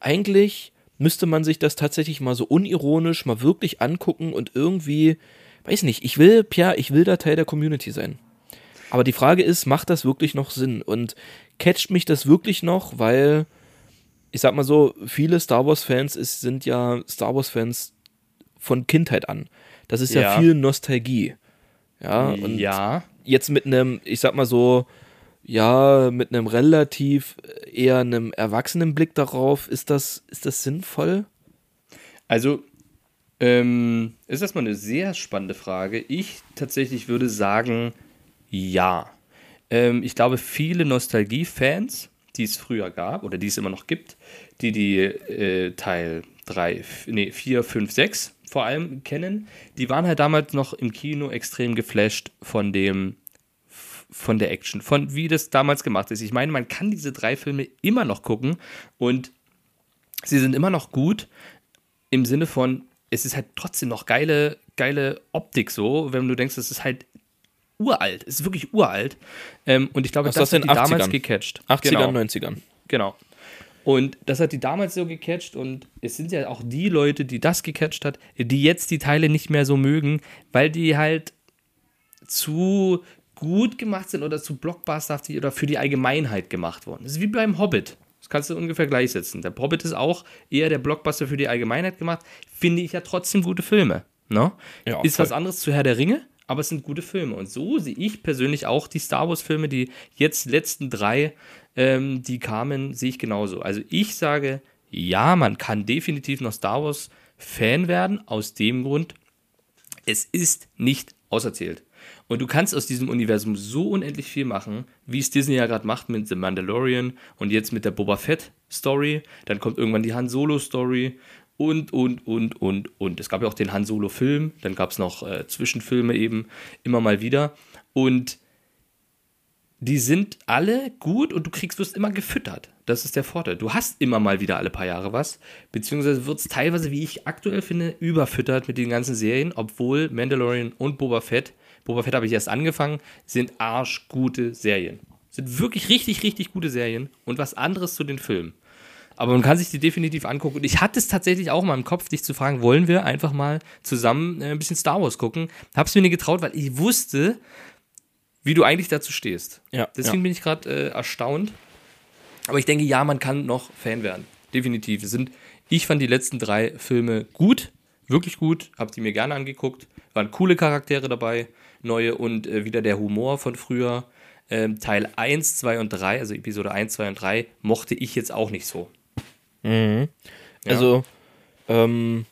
Eigentlich müsste man sich das tatsächlich mal so unironisch mal wirklich angucken und irgendwie, weiß nicht, ich will, Pierre, ich will da Teil der Community sein. Aber die Frage ist, macht das wirklich noch Sinn? Und catcht mich das wirklich noch, weil, ich sag mal so, viele Star Wars-Fans sind ja Star Wars-Fans von Kindheit an. Das ist ja, Ja. viel Nostalgie. Ja, und ja. jetzt mit einem, ich sag mal so, ja, mit einem relativ eher einem erwachsenen Blick darauf, ist das, ist das sinnvoll? Also, ähm, ist erstmal eine sehr spannende Frage. Ich tatsächlich würde sagen, ja. Ähm, ich glaube, viele Nostalgie-Fans, die es früher gab oder die es immer noch gibt, die die äh, Teil 3, nee, 4, 5, 6 vor allem kennen, die waren halt damals noch im Kino extrem geflasht von dem von der Action, von wie das damals gemacht ist. Ich meine, man kann diese drei Filme immer noch gucken und sie sind immer noch gut im Sinne von, es ist halt trotzdem noch geile, geile Optik so, wenn du denkst, es ist halt uralt, es ist wirklich uralt. Ähm, und ich glaube, das das hat die in damals 80ern? gecatcht. 80ern, genau, 90ern. genau. Und das hat die damals so gecatcht und es sind ja auch die Leute, die das gecatcht hat, die jetzt die Teile nicht mehr so mögen, weil die halt zu gut gemacht sind oder zu blockbusterhaft oder für die Allgemeinheit gemacht worden. Das ist wie beim Hobbit. Das kannst du ungefähr gleichsetzen. Der Hobbit ist auch eher der Blockbuster für die Allgemeinheit gemacht. Finde ich ja trotzdem gute Filme. Ne? Ja, ist voll. was anderes zu Herr der Ringe, aber es sind gute Filme. Und so sehe ich persönlich auch die Star Wars-Filme, die jetzt letzten drei, ähm, die kamen, sehe ich genauso. Also ich sage, ja, man kann definitiv noch Star Wars-Fan werden, aus dem Grund, es ist nicht auserzählt. Und du kannst aus diesem Universum so unendlich viel machen, wie es Disney ja gerade macht mit The Mandalorian und jetzt mit der Boba Fett Story. Dann kommt irgendwann die Han Solo Story und, und, und, und, und. Es gab ja auch den Han Solo Film, dann gab es noch äh, Zwischenfilme eben immer mal wieder. Und die sind alle gut und du kriegst, wirst immer gefüttert. Das ist der Vorteil. Du hast immer mal wieder alle paar Jahre was, beziehungsweise wird es teilweise, wie ich aktuell finde, überfüttert mit den ganzen Serien, obwohl Mandalorian und Boba Fett, Boba Fett habe ich erst angefangen, sind arschgute Serien. Sind wirklich richtig, richtig gute Serien und was anderes zu den Filmen. Aber man kann sich die definitiv angucken. Und ich hatte es tatsächlich auch mal im Kopf, dich zu fragen, wollen wir einfach mal zusammen äh, ein bisschen Star Wars gucken? Hab's mir nicht getraut, weil ich wusste, wie du eigentlich dazu stehst. Ja, Deswegen ja. bin ich gerade äh, erstaunt. Aber ich denke, ja, man kann noch Fan werden. Definitiv. Es sind, ich fand die letzten drei Filme gut, wirklich gut, hab die mir gerne angeguckt. Waren coole Charaktere dabei, neue und äh, wieder der Humor von früher. Ähm, Teil 1, 2 und 3, also Episode 1, 2 und 3, mochte ich jetzt auch nicht so. Also, ähm,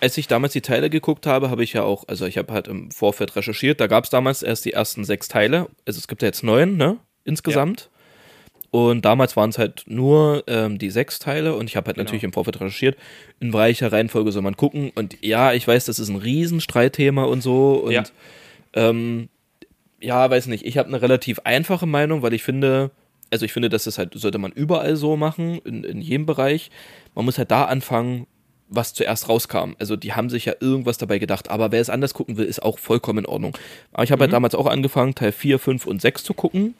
als ich damals die Teile geguckt habe, habe ich ja auch, also ich habe halt im Vorfeld recherchiert, da gab es damals erst die ersten sechs Teile. Also es gibt ja jetzt neun, ne? Insgesamt. Und damals waren es halt nur ähm, die sechs Teile und ich habe halt Genau. natürlich im Vorfeld recherchiert, in welcher Reihenfolge soll man gucken. Und ja, ich weiß, das ist ein Riesenstreitthema und so. Und Ja. ähm, ja, weiß nicht, ich habe eine relativ einfache Meinung, weil ich finde, also ich finde, das ist halt, sollte man überall so machen, in, in jedem Bereich. Man muss halt da anfangen, was zuerst rauskam. Also die haben sich ja irgendwas dabei gedacht, aber wer es anders gucken will, ist auch vollkommen in Ordnung. Aber ich habe halt damals auch angefangen, Teil 4, 5 und 6 zu gucken.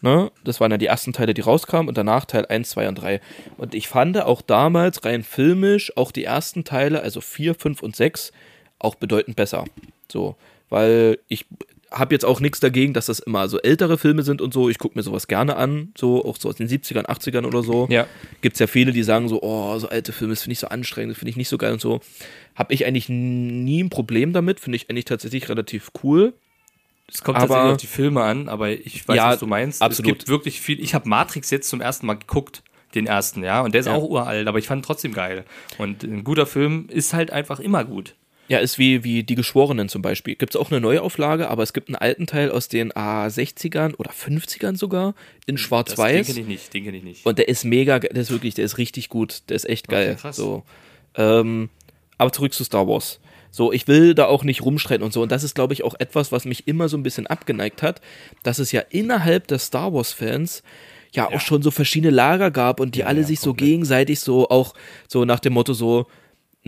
Ne? Das waren ja die ersten Teile, die rauskamen und danach Teil 1, 2 und 3. Und ich fand auch damals rein filmisch auch die ersten Teile, also 4, 5 und 6, auch bedeutend besser. So, weil ich habe jetzt auch nichts dagegen, dass das immer so ältere Filme sind und so. Ich gucke mir sowas gerne an, so auch so aus den 70ern, 80ern oder so. Ja. Gibt es ja viele, die sagen so, oh, so alte Filme, das finde ich so anstrengend, das finde ich nicht so geil und so. Habe ich eigentlich nie ein Problem damit, finde ich eigentlich tatsächlich relativ cool. Es kommt Aber- tatsächlich auf die Filme an, aber ich weiß, Ja, was du meinst. absolut. Es gibt wirklich viel. Ich habe Matrix jetzt zum ersten Mal geguckt, den ersten, ja, und der ist Ja. auch uralt, aber ich fand ihn trotzdem geil. Und ein guter Film ist halt einfach immer gut. Ja, ist wie, wie Die Geschworenen zum Beispiel. Gibt es auch eine Neuauflage, aber es gibt einen alten Teil aus den A60ern oder 50ern sogar in Den Schwarz-Weiß. kenne ich nicht, den kenne ich nicht. Und der ist mega, der ist wirklich, der ist richtig gut, der ist echt geil. krass. So. Ähm, aber zurück zu Star Wars. So, ich will da auch nicht rumstreiten und so. Und das ist, glaube ich, auch etwas, was mich immer so ein bisschen abgeneigt hat, dass es ja innerhalb der Star Wars-Fans ja, auch schon so verschiedene Lager gab und die alle sich so gegenseitig so auch so nach dem Motto so,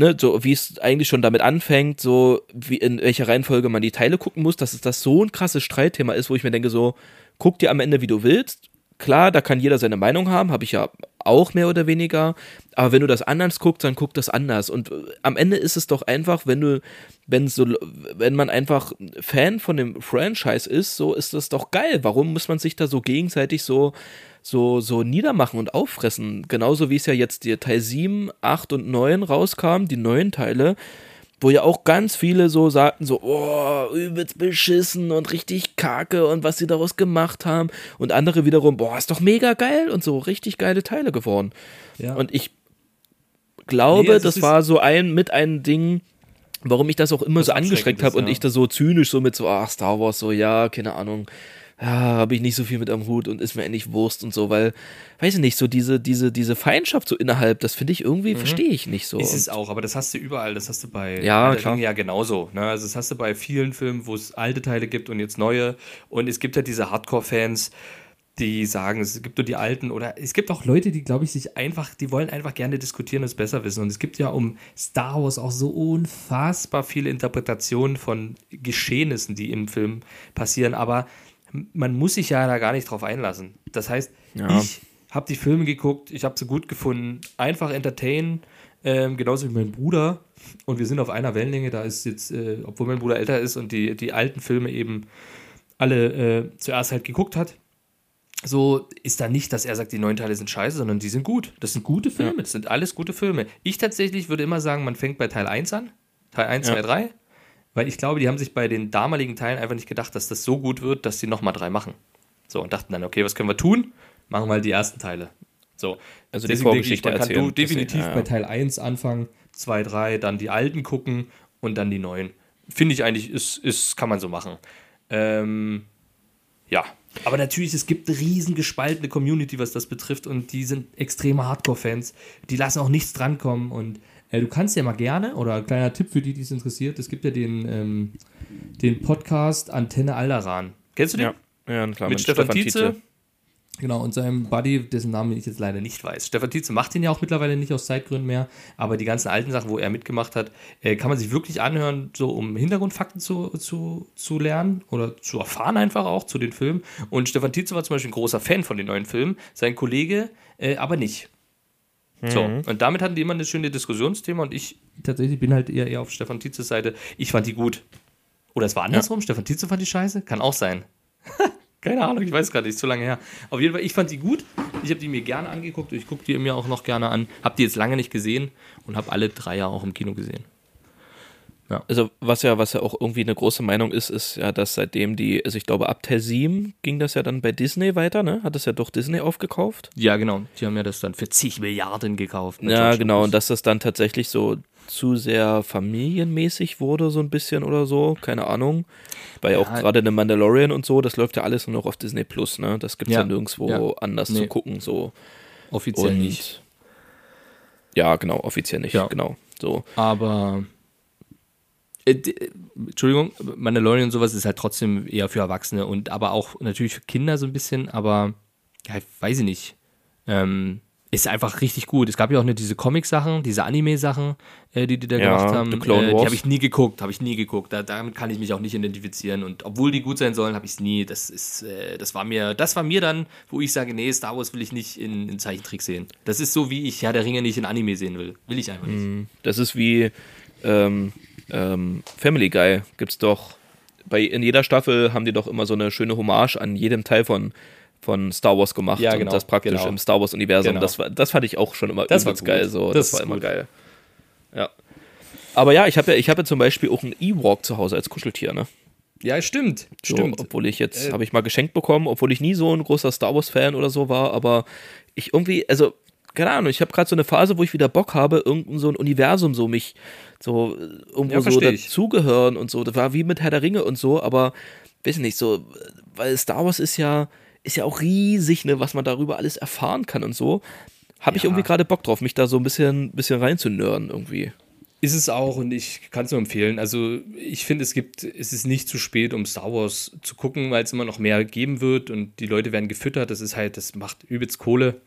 ne, so wie es eigentlich schon damit anfängt, so wie in welcher Reihenfolge man die Teile gucken muss, dass es das so ein krasses Streitthema ist, wo ich mir denke so, guck dir am Ende, wie du willst. Klar, da kann jeder seine Meinung haben, habe ich ja auch mehr oder weniger. Aber wenn du das anders guckst, dann guck das anders. Und äh, am Ende ist es doch einfach, wenn du, wenn so, wenn man einfach Fan von dem Franchise ist, so ist das doch geil. Warum muss man sich da so gegenseitig so, so, so niedermachen und auffressen? Genauso wie es ja jetzt die Teil 7, 8 und 9 rauskam, die neuen Teile wo ja auch ganz viele so sagten, so, oh, übelst beschissen und richtig kacke und was sie daraus gemacht haben. Und andere wiederum, boah, ist doch mega geil und so richtig geile Teile geworden. Ja. Und ich glaube, Nee, also das war so ein mit ein Ding, warum ich das auch immer Was so angestreckt abschreckend habe ist, und ja. ich da so zynisch so mit so, ach, Star Wars, so, ja, keine Ahnung. Ja, habe ich nicht so viel mit am Hut und ist mir endlich Wurst und so, weil, weiß ich nicht, so diese, diese, diese Feindschaft so innerhalb, das finde ich irgendwie, verstehe ich nicht so. Ist es auch, aber das hast du überall, das hast du bei Ja, klar. Ja genauso. Ne? Also das hast du bei vielen Filmen, wo es alte Teile gibt und jetzt neue. Und es gibt ja diese Hardcore-Fans, die sagen, es gibt nur die alten oder es gibt auch Leute, die, glaube ich, sich einfach, die wollen einfach gerne diskutieren und es besser wissen. Und es gibt ja um Star Wars auch so unfassbar viele Interpretationen von Geschehnissen, die im Film passieren, aber man muss sich ja da gar nicht drauf einlassen. Das heißt, Ja. ich habe die Filme geguckt, ich habe sie gut gefunden, einfach entertainen, ähm, genauso wie mein Bruder. Und wir sind auf einer Wellenlänge, da ist jetzt, äh, obwohl mein Bruder älter ist und die, die alten Filme eben alle äh, zuerst halt geguckt hat, so ist da nicht, dass er sagt, die neuen Teile sind scheiße, sondern die sind gut. Das sind gute Filme, das sind alles gute Filme. Ich tatsächlich würde immer sagen, man fängt bei Teil 1 an. Teil 1, Ja. 2, 3. Weil ich glaube, die haben sich bei den damaligen Teilen einfach nicht gedacht, dass das so gut wird, dass sie nochmal drei machen. So, und dachten dann, okay, was können wir tun? Machen wir halt die ersten Teile. So. Also die Deswegen denke Vorgeschichte ich, man kann erzählen. du definitiv Deswegen, ja, bei. Teil 1 anfangen, 2, 3, dann die alten gucken und dann die neuen. Finde ich eigentlich, ist, ist, kann man so machen. Ähm, ja. Aber natürlich, es gibt eine riesen gespaltene Community, was das betrifft und die sind extreme Hardcore-Fans. Die lassen auch nichts drankommen und du kannst ja mal gerne, oder ein kleiner Tipp für die, die es interessiert, es gibt ja den, ähm, den Podcast Antenne Alderan. Kennst du den? Ja, ja klar. mit Stefan, Tietze. Genau, und seinem Buddy, dessen Namen ich jetzt leider nicht weiß. Stefan Tietze macht den ja auch mittlerweile nicht aus Zeitgründen mehr, aber die ganzen alten Sachen, wo er mitgemacht hat, äh, kann man sich wirklich anhören, so um Hintergrundfakten zu, zu, zu lernen oder zu erfahren einfach auch zu den Filmen. Und Stefan Tietze war zum Beispiel ein großer Fan von den neuen Filmen, sein Kollege äh, aber nicht. So, und damit hatten die immer eine schöne Diskussionsthema und ich tatsächlich bin halt eher, eher auf Stefan Tietzes Seite. Ich fand die gut. Oder es war andersrum, Stefan Tietze fand die scheiße? Kann auch sein. Keine Ahnung, ich weiß gar nicht, ist zu lange her. Auf jeden Fall, ich fand die gut. Ich habe die mir gerne angeguckt. Ich gucke die mir auch noch gerne an. Habe die jetzt lange nicht gesehen und habe alle drei ja auch im Kino gesehen. Ja. Also was ja, was ja auch irgendwie eine große Meinung ist, ist ja, dass seitdem die, also ich glaube ab 7 ging das ja dann bei Disney weiter, ne? Hat das ja doch Disney aufgekauft. Ja, genau. Die haben ja das dann für zig Milliarden gekauft. Ja, genau, und dass das dann tatsächlich so zu sehr familienmäßig wurde, so ein bisschen oder so, keine Ahnung. Weil ja auch gerade eine Mandalorian und so, das läuft ja alles nur noch auf Disney Plus, ne? Das gibt's ja, Ja. nirgendwo Ja. anders zu Nee. gucken, so. Offiziell und nicht. Ja, genau, offiziell nicht, Ja. genau. So. Aber. Äh, äh, Entschuldigung, Mandalorian und sowas ist halt trotzdem eher für Erwachsene und aber auch natürlich für Kinder so ein bisschen, aber ja, weiß ich nicht. Ähm, ist einfach richtig gut. Es gab ja auch nicht diese Comic-Sachen, diese Anime-Sachen, äh, die die da Ja, gemacht haben. Äh, die habe ich nie geguckt, habe ich nie geguckt. Da, damit kann ich mich auch nicht identifizieren. Und obwohl die gut sein sollen, habe ich es nie. Das ist, äh, das war mir, das war mir dann, wo ich sage, nee, Star Wars will ich nicht in, in Zeichentrick sehen. Das ist so, wie ich Herr der Ringe nicht in Anime sehen will. Will ich einfach nicht. Das ist wie ähm, ähm, Family Guy. Gibt's doch. Bei, in jeder Staffel haben die doch immer so eine schöne Hommage an jedem Teil von, von Star Wars gemacht. Ja, und genau, das praktisch genau. im Star Wars-Universum. Genau. Das, war, das fand ich auch schon immer Das war geil. So. Das Das, war immer gut. geil. Ja. Aber ja, ich habe ja, ich habe ja zum Beispiel auch einen Ewok zu Hause als Kuscheltier, ne? Ja, stimmt. So, Stimmt. Obwohl ich jetzt, Äh, habe ich mal geschenkt bekommen, obwohl ich nie so ein großer Star Wars-Fan oder so war, aber ich irgendwie, also, keine Ahnung, ich habe gerade so eine Phase, wo ich wieder Bock habe, irgendein so ein Universum so mich so äh, irgendwo Ja, so ich. dazugehören und so. Das war wie mit Herr der Ringe und so, aber weiß nicht, so, weil Star Wars ist ja, ist ja auch riesig, ne, was man darüber alles erfahren kann und so. Habe ich Ja. irgendwie gerade Bock drauf, mich da so ein bisschen, bisschen reinzunörden irgendwie. Ist es auch und ich kann es nur empfehlen. Also ich finde, es gibt, es ist nicht zu spät, um Star Wars zu gucken, weil es immer noch mehr geben wird und die Leute werden gefüttert. Das ist halt, das macht übelst Kohle.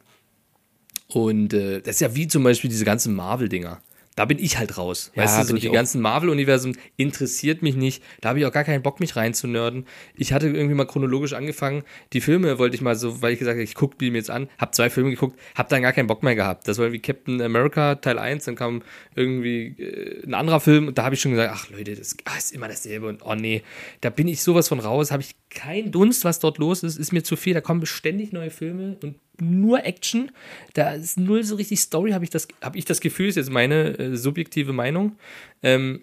Und äh, das ist ja wie zum Beispiel diese ganzen Marvel-Dinger. Da bin ich halt raus. Ja, weißt du, so die auch. ganzen Marvel-Universum interessiert mich nicht. Da habe ich auch gar keinen Bock, mich reinzunörden. Ich hatte irgendwie mal chronologisch angefangen. Die Filme wollte ich mal so, weil ich gesagt habe, ich gucke die mir jetzt an, habe zwei Filme geguckt, habe dann gar keinen Bock mehr gehabt. Das war wie Captain America Teil 1, dann kam irgendwie äh, ein anderer Film und da habe ich schon gesagt, ach Leute, das ah, ist immer dasselbe und oh nee, da bin ich sowas von raus, habe ich keinen Dunst, was dort los ist, ist mir zu viel, da kommen ständig neue Filme und nur Action, da ist null so richtig Story, habe ich, das, hab ich das Gefühl, ist jetzt meine äh, subjektive Meinung. Ähm,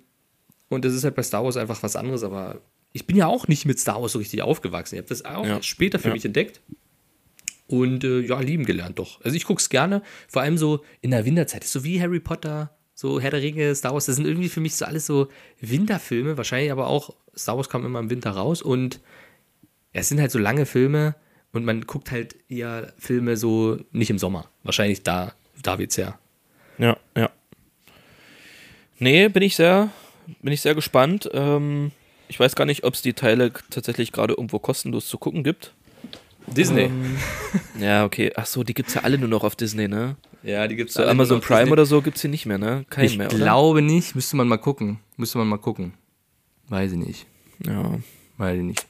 und das ist halt bei Star Wars einfach was anderes, aber ich bin ja auch nicht mit Star Wars so richtig aufgewachsen. Ich habe das auch Ja. später für Ja. mich entdeckt. Und äh, ja, lieben gelernt doch. Also ich gucke es gerne, vor allem so in der Winterzeit. So wie Harry Potter, so Herr der Ringe, Star Wars. Das sind irgendwie für mich so alles so Winterfilme. Wahrscheinlich aber auch, Star Wars kam immer im Winter raus. Und es sind halt so lange Filme und man guckt halt eher Filme so nicht im Sommer. Wahrscheinlich da, da wird's her. Ja, ja. Nee, bin ich sehr, bin ich sehr gespannt. Ähm, ich weiß gar nicht, ob es die Teile tatsächlich gerade irgendwo kostenlos zu gucken gibt. Disney. Ähm, ja, okay. Ach so, die gibt's ja alle nur noch auf Disney, ne? ja, die gibt's So alle Amazon Prime Disney. oder so gibt's hier nicht mehr, ne? Kein Ich mehr, oder? glaube nicht. Müsste man mal gucken. Müsste man mal gucken. Weiß ich nicht. Ja. Weiß ich nicht.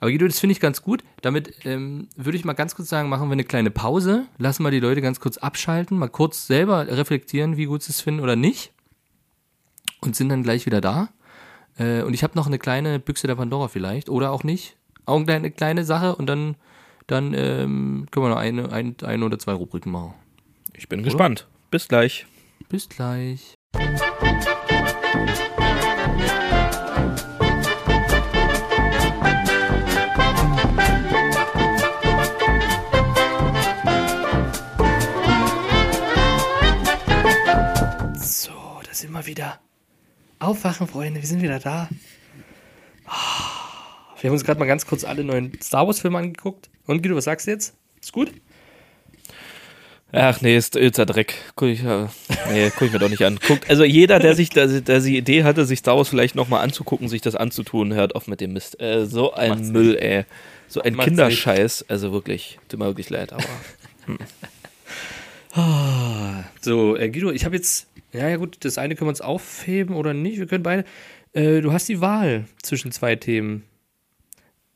Aber Guido, das finde ich ganz gut. Damit ähm, würde ich mal ganz kurz sagen, machen wir eine kleine Pause. Lassen wir die Leute ganz kurz abschalten, mal kurz selber reflektieren, wie gut sie es finden oder nicht. Und sind dann gleich wieder da. Äh, und ich habe noch eine kleine Büchse der Pandora vielleicht. Oder auch nicht. Auch eine kleine, kleine Sache. Und dann, dann ähm, können wir noch eine, ein, eine oder zwei Rubriken machen. Ich bin gespannt. Bis gleich. Bis gleich. Sind wir wieder. Aufwachen, Freunde, wir sind wieder da. Ah, Wir haben uns gerade mal ganz kurz alle neuen Star Wars-Filme angeguckt. Und Guido, was sagst du jetzt? Ist gut? Ach nee, ist Ölzer Dreck. Guck ich, äh, nee, guck ich mir doch nicht an. Guckt, also jeder, der sich, der, der die Idee hatte, sich Star Wars vielleicht nochmal anzugucken, sich das anzutun, hört auf mit dem Mist. Äh, so ein Macht's Müll, ey. So ein Macht's Kinderscheiß. Also wirklich, tut mir wirklich leid, aber. So, äh, Guido, ich habe jetzt, ja, ja gut, das eine können wir uns aufheben oder nicht. Wir können beide. Äh, du hast die Wahl zwischen zwei Themen.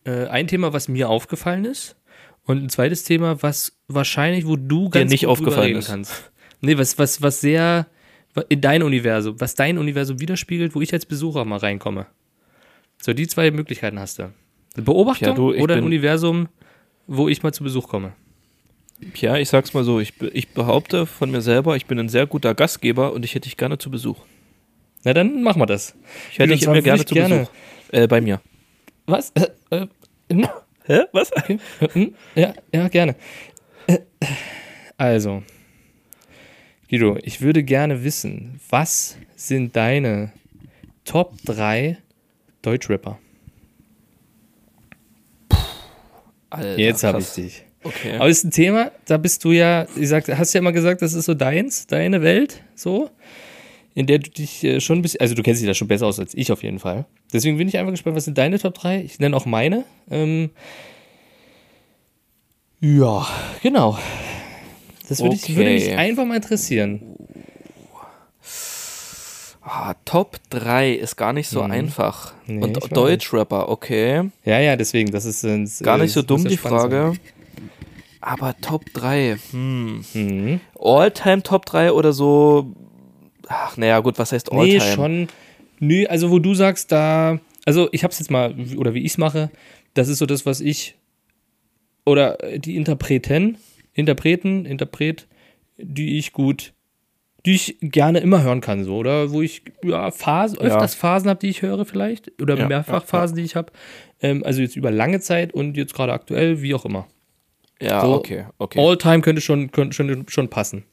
Äh, ein Thema, was mir aufgefallen ist, und ein zweites Thema, was wahrscheinlich, wo du ganz nicht gut drüber aufgefallen ist. kannst. Nee, was, was, was sehr in dein Universum, was dein Universum widerspiegelt, wo ich als Besucher mal reinkomme. So, die zwei Möglichkeiten hast du. Beobachtung Ja, du, oder ein Universum, wo ich mal zu Besuch komme. Ja, ich sag's mal so, ich, ich behaupte von mir selber, ich bin ein sehr guter Gastgeber und ich hätte dich gerne zu Besuch. Na, dann machen wir das. Ich hätte dich immer gerne zu gerne- Besuch. Äh, bei mir. Was? Äh, äh, hm? Hä? Was? Okay. Äh, hm? Ja, ja, gerne. Äh, Also, Guido, ich würde gerne wissen, was sind deine Top 3 Deutschrapper? Alter, Jetzt habe ich dich. Okay. Aber ist ein Thema, da bist du ja, ich sag, hast ja immer gesagt, das ist so deins, deine Welt, so, in der du dich äh, schon ein bisschen, also du kennst dich da schon besser aus als ich auf jeden Fall. Deswegen bin ich einfach gespannt, was sind deine Top 3? Ich nenne auch meine. Ähm, ja, genau. Das würde, ich, würde mich Okay. einfach mal interessieren. Ah, Top 3 ist gar nicht so einfach. Mhm. Nee, ich weiß. Und Deutschrapper, okay. Ja, ja, deswegen, das ist äh, Gar nicht so dumm die spannend sein. Aber Top 3, hm. Mhm. All-Time Top 3 oder so? Ach, naja, gut, was heißt All-Time? Nee, schon. Nö, also wo du sagst, da, also ich hab's jetzt mal, oder wie ich's mache, das ist so das, was ich, oder äh, die Interpreten, Interpreten, Interpret, die ich gut, die ich gerne immer hören kann, so, oder wo ich, ja, Phasen, öfters Phasen habe, die ich höre vielleicht, oder Ja, mehrfach ja, Phasen, die ich habe, ähm, also jetzt über lange Zeit und jetzt gerade aktuell, wie auch immer. Ja, So, okay, okay. All-Time könnte schon, könnte schon, schon passen.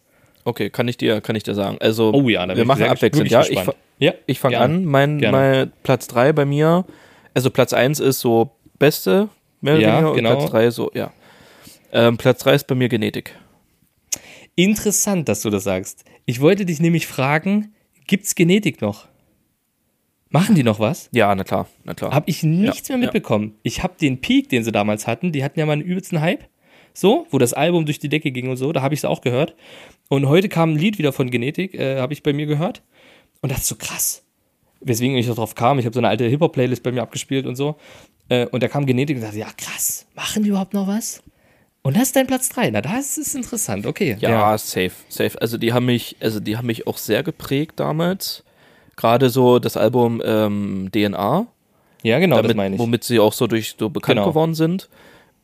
Okay, kann ich dir, kann ich dir sagen. Also, Oh ja, wir machen abwechselnd. Ja, ich, Ja, ich fange an. Mein, Gerne. mein Platz 3 bei mir, also Platz 1 ist so beste, mehr oder Ja, weniger, genau. und Platz 3 so, ja. Ähm, Platz 3 ist bei mir Genetik. Interessant, dass du das sagst. Ich wollte dich nämlich fragen, gibt's Genetik noch? Machen die noch was? Ja, na klar, na klar. Habe ich nichts Ja, mehr mitbekommen. Ich habe den Peak, den sie damals hatten, die hatten ja mal einen übelsten Hype, so, wo das Album durch die Decke ging und so, da habe ich es auch gehört. Und heute kam ein Lied wieder von Genetik, äh, habe ich bei mir gehört. Und das ist so krass. Weswegen ich drauf kam, ich habe so eine alte Hip-Hop-Playlist bei mir abgespielt und so. Äh, und da kam Genetik und dachte, ja krass, machen die überhaupt noch was? Und das ist dein Platz 3. Na, das ist interessant, okay. Ja, safe, safe. Also die haben mich, also die haben mich auch sehr geprägt damals. Gerade so das Album ähm, DNA, ja genau, das damit, meine ich. womit sie auch so durch so bekannt Genau. geworden sind.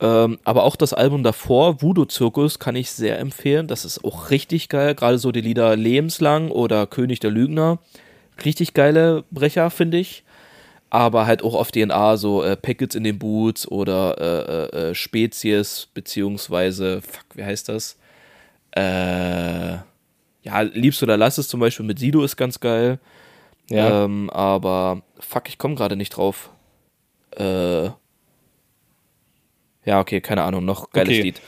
Ähm, aber auch das Album davor, Voodoo Zirkus, kann ich sehr empfehlen. Das ist auch richtig geil. Gerade so die Lieder Lebenslang oder König der Lügner. Richtig geile Brecher, finde ich. Aber halt auch auf DNA, so äh, Packets in den Boots oder äh, äh, äh, Spezies, beziehungsweise, fuck, wie heißt das? Äh, ja, Liebst oder Lass es zum Beispiel mit Sido ist ganz geil. ja. Ähm, aber fuck, ich komme gerade nicht drauf. Äh, ja, okay, keine Ahnung, noch geiles Okay. Lied.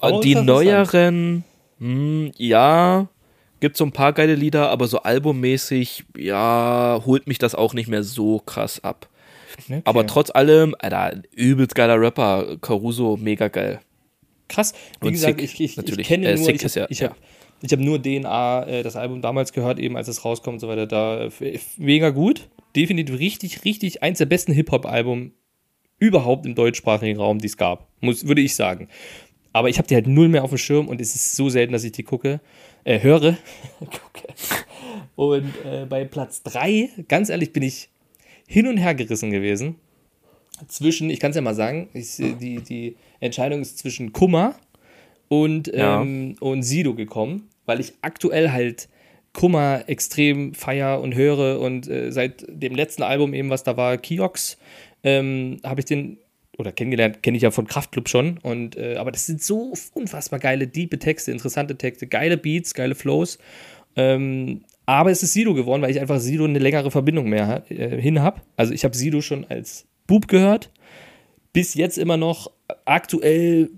Und die neueren, hm, ja, gibt so ein paar geile Lieder, aber so albummäßig, ja, holt mich das auch nicht mehr so krass ab. Okay. Aber trotz allem, Alter, übelst geiler Rapper, Caruso, mega geil. Krass. Wie Und gesagt, Sick, ich, ich, ich kenne Äh, nur, ich ist habe ja- ich ja. hab, ich hab nur DNA, äh, das Album damals gehört, eben als es rauskommt und so weiter. Da äh, mega gut. Definitiv richtig, richtig eins der besten Hip-Hop-Alben überhaupt im deutschsprachigen Raum, die es gab. Muss, würde ich sagen. Aber ich habe die halt null mehr auf dem Schirm und es ist so selten, dass ich die gucke, äh, höre. Und äh, bei Platz 3, ganz ehrlich, bin ich hin und her gerissen gewesen. Zwischen, ich kann es ja mal sagen, ich, äh, die, die Entscheidung ist zwischen Kummer und, Ja. ähm, und Sido gekommen, weil ich aktuell halt Kummer extrem feier und höre und äh, seit dem letzten Album eben, was da war, Kiox, ähm, habe ich den oder kennengelernt, kenne ich ja von Kraftklub schon und äh, aber das sind so unfassbar geile, diepe Texte, interessante Texte, geile Beats, geile Flows. Ähm, aber es ist Sido geworden, weil ich einfach Sido eine längere Verbindung mehr äh, hin habe. Also ich habe Sido schon als Bub gehört, bis jetzt immer noch aktuell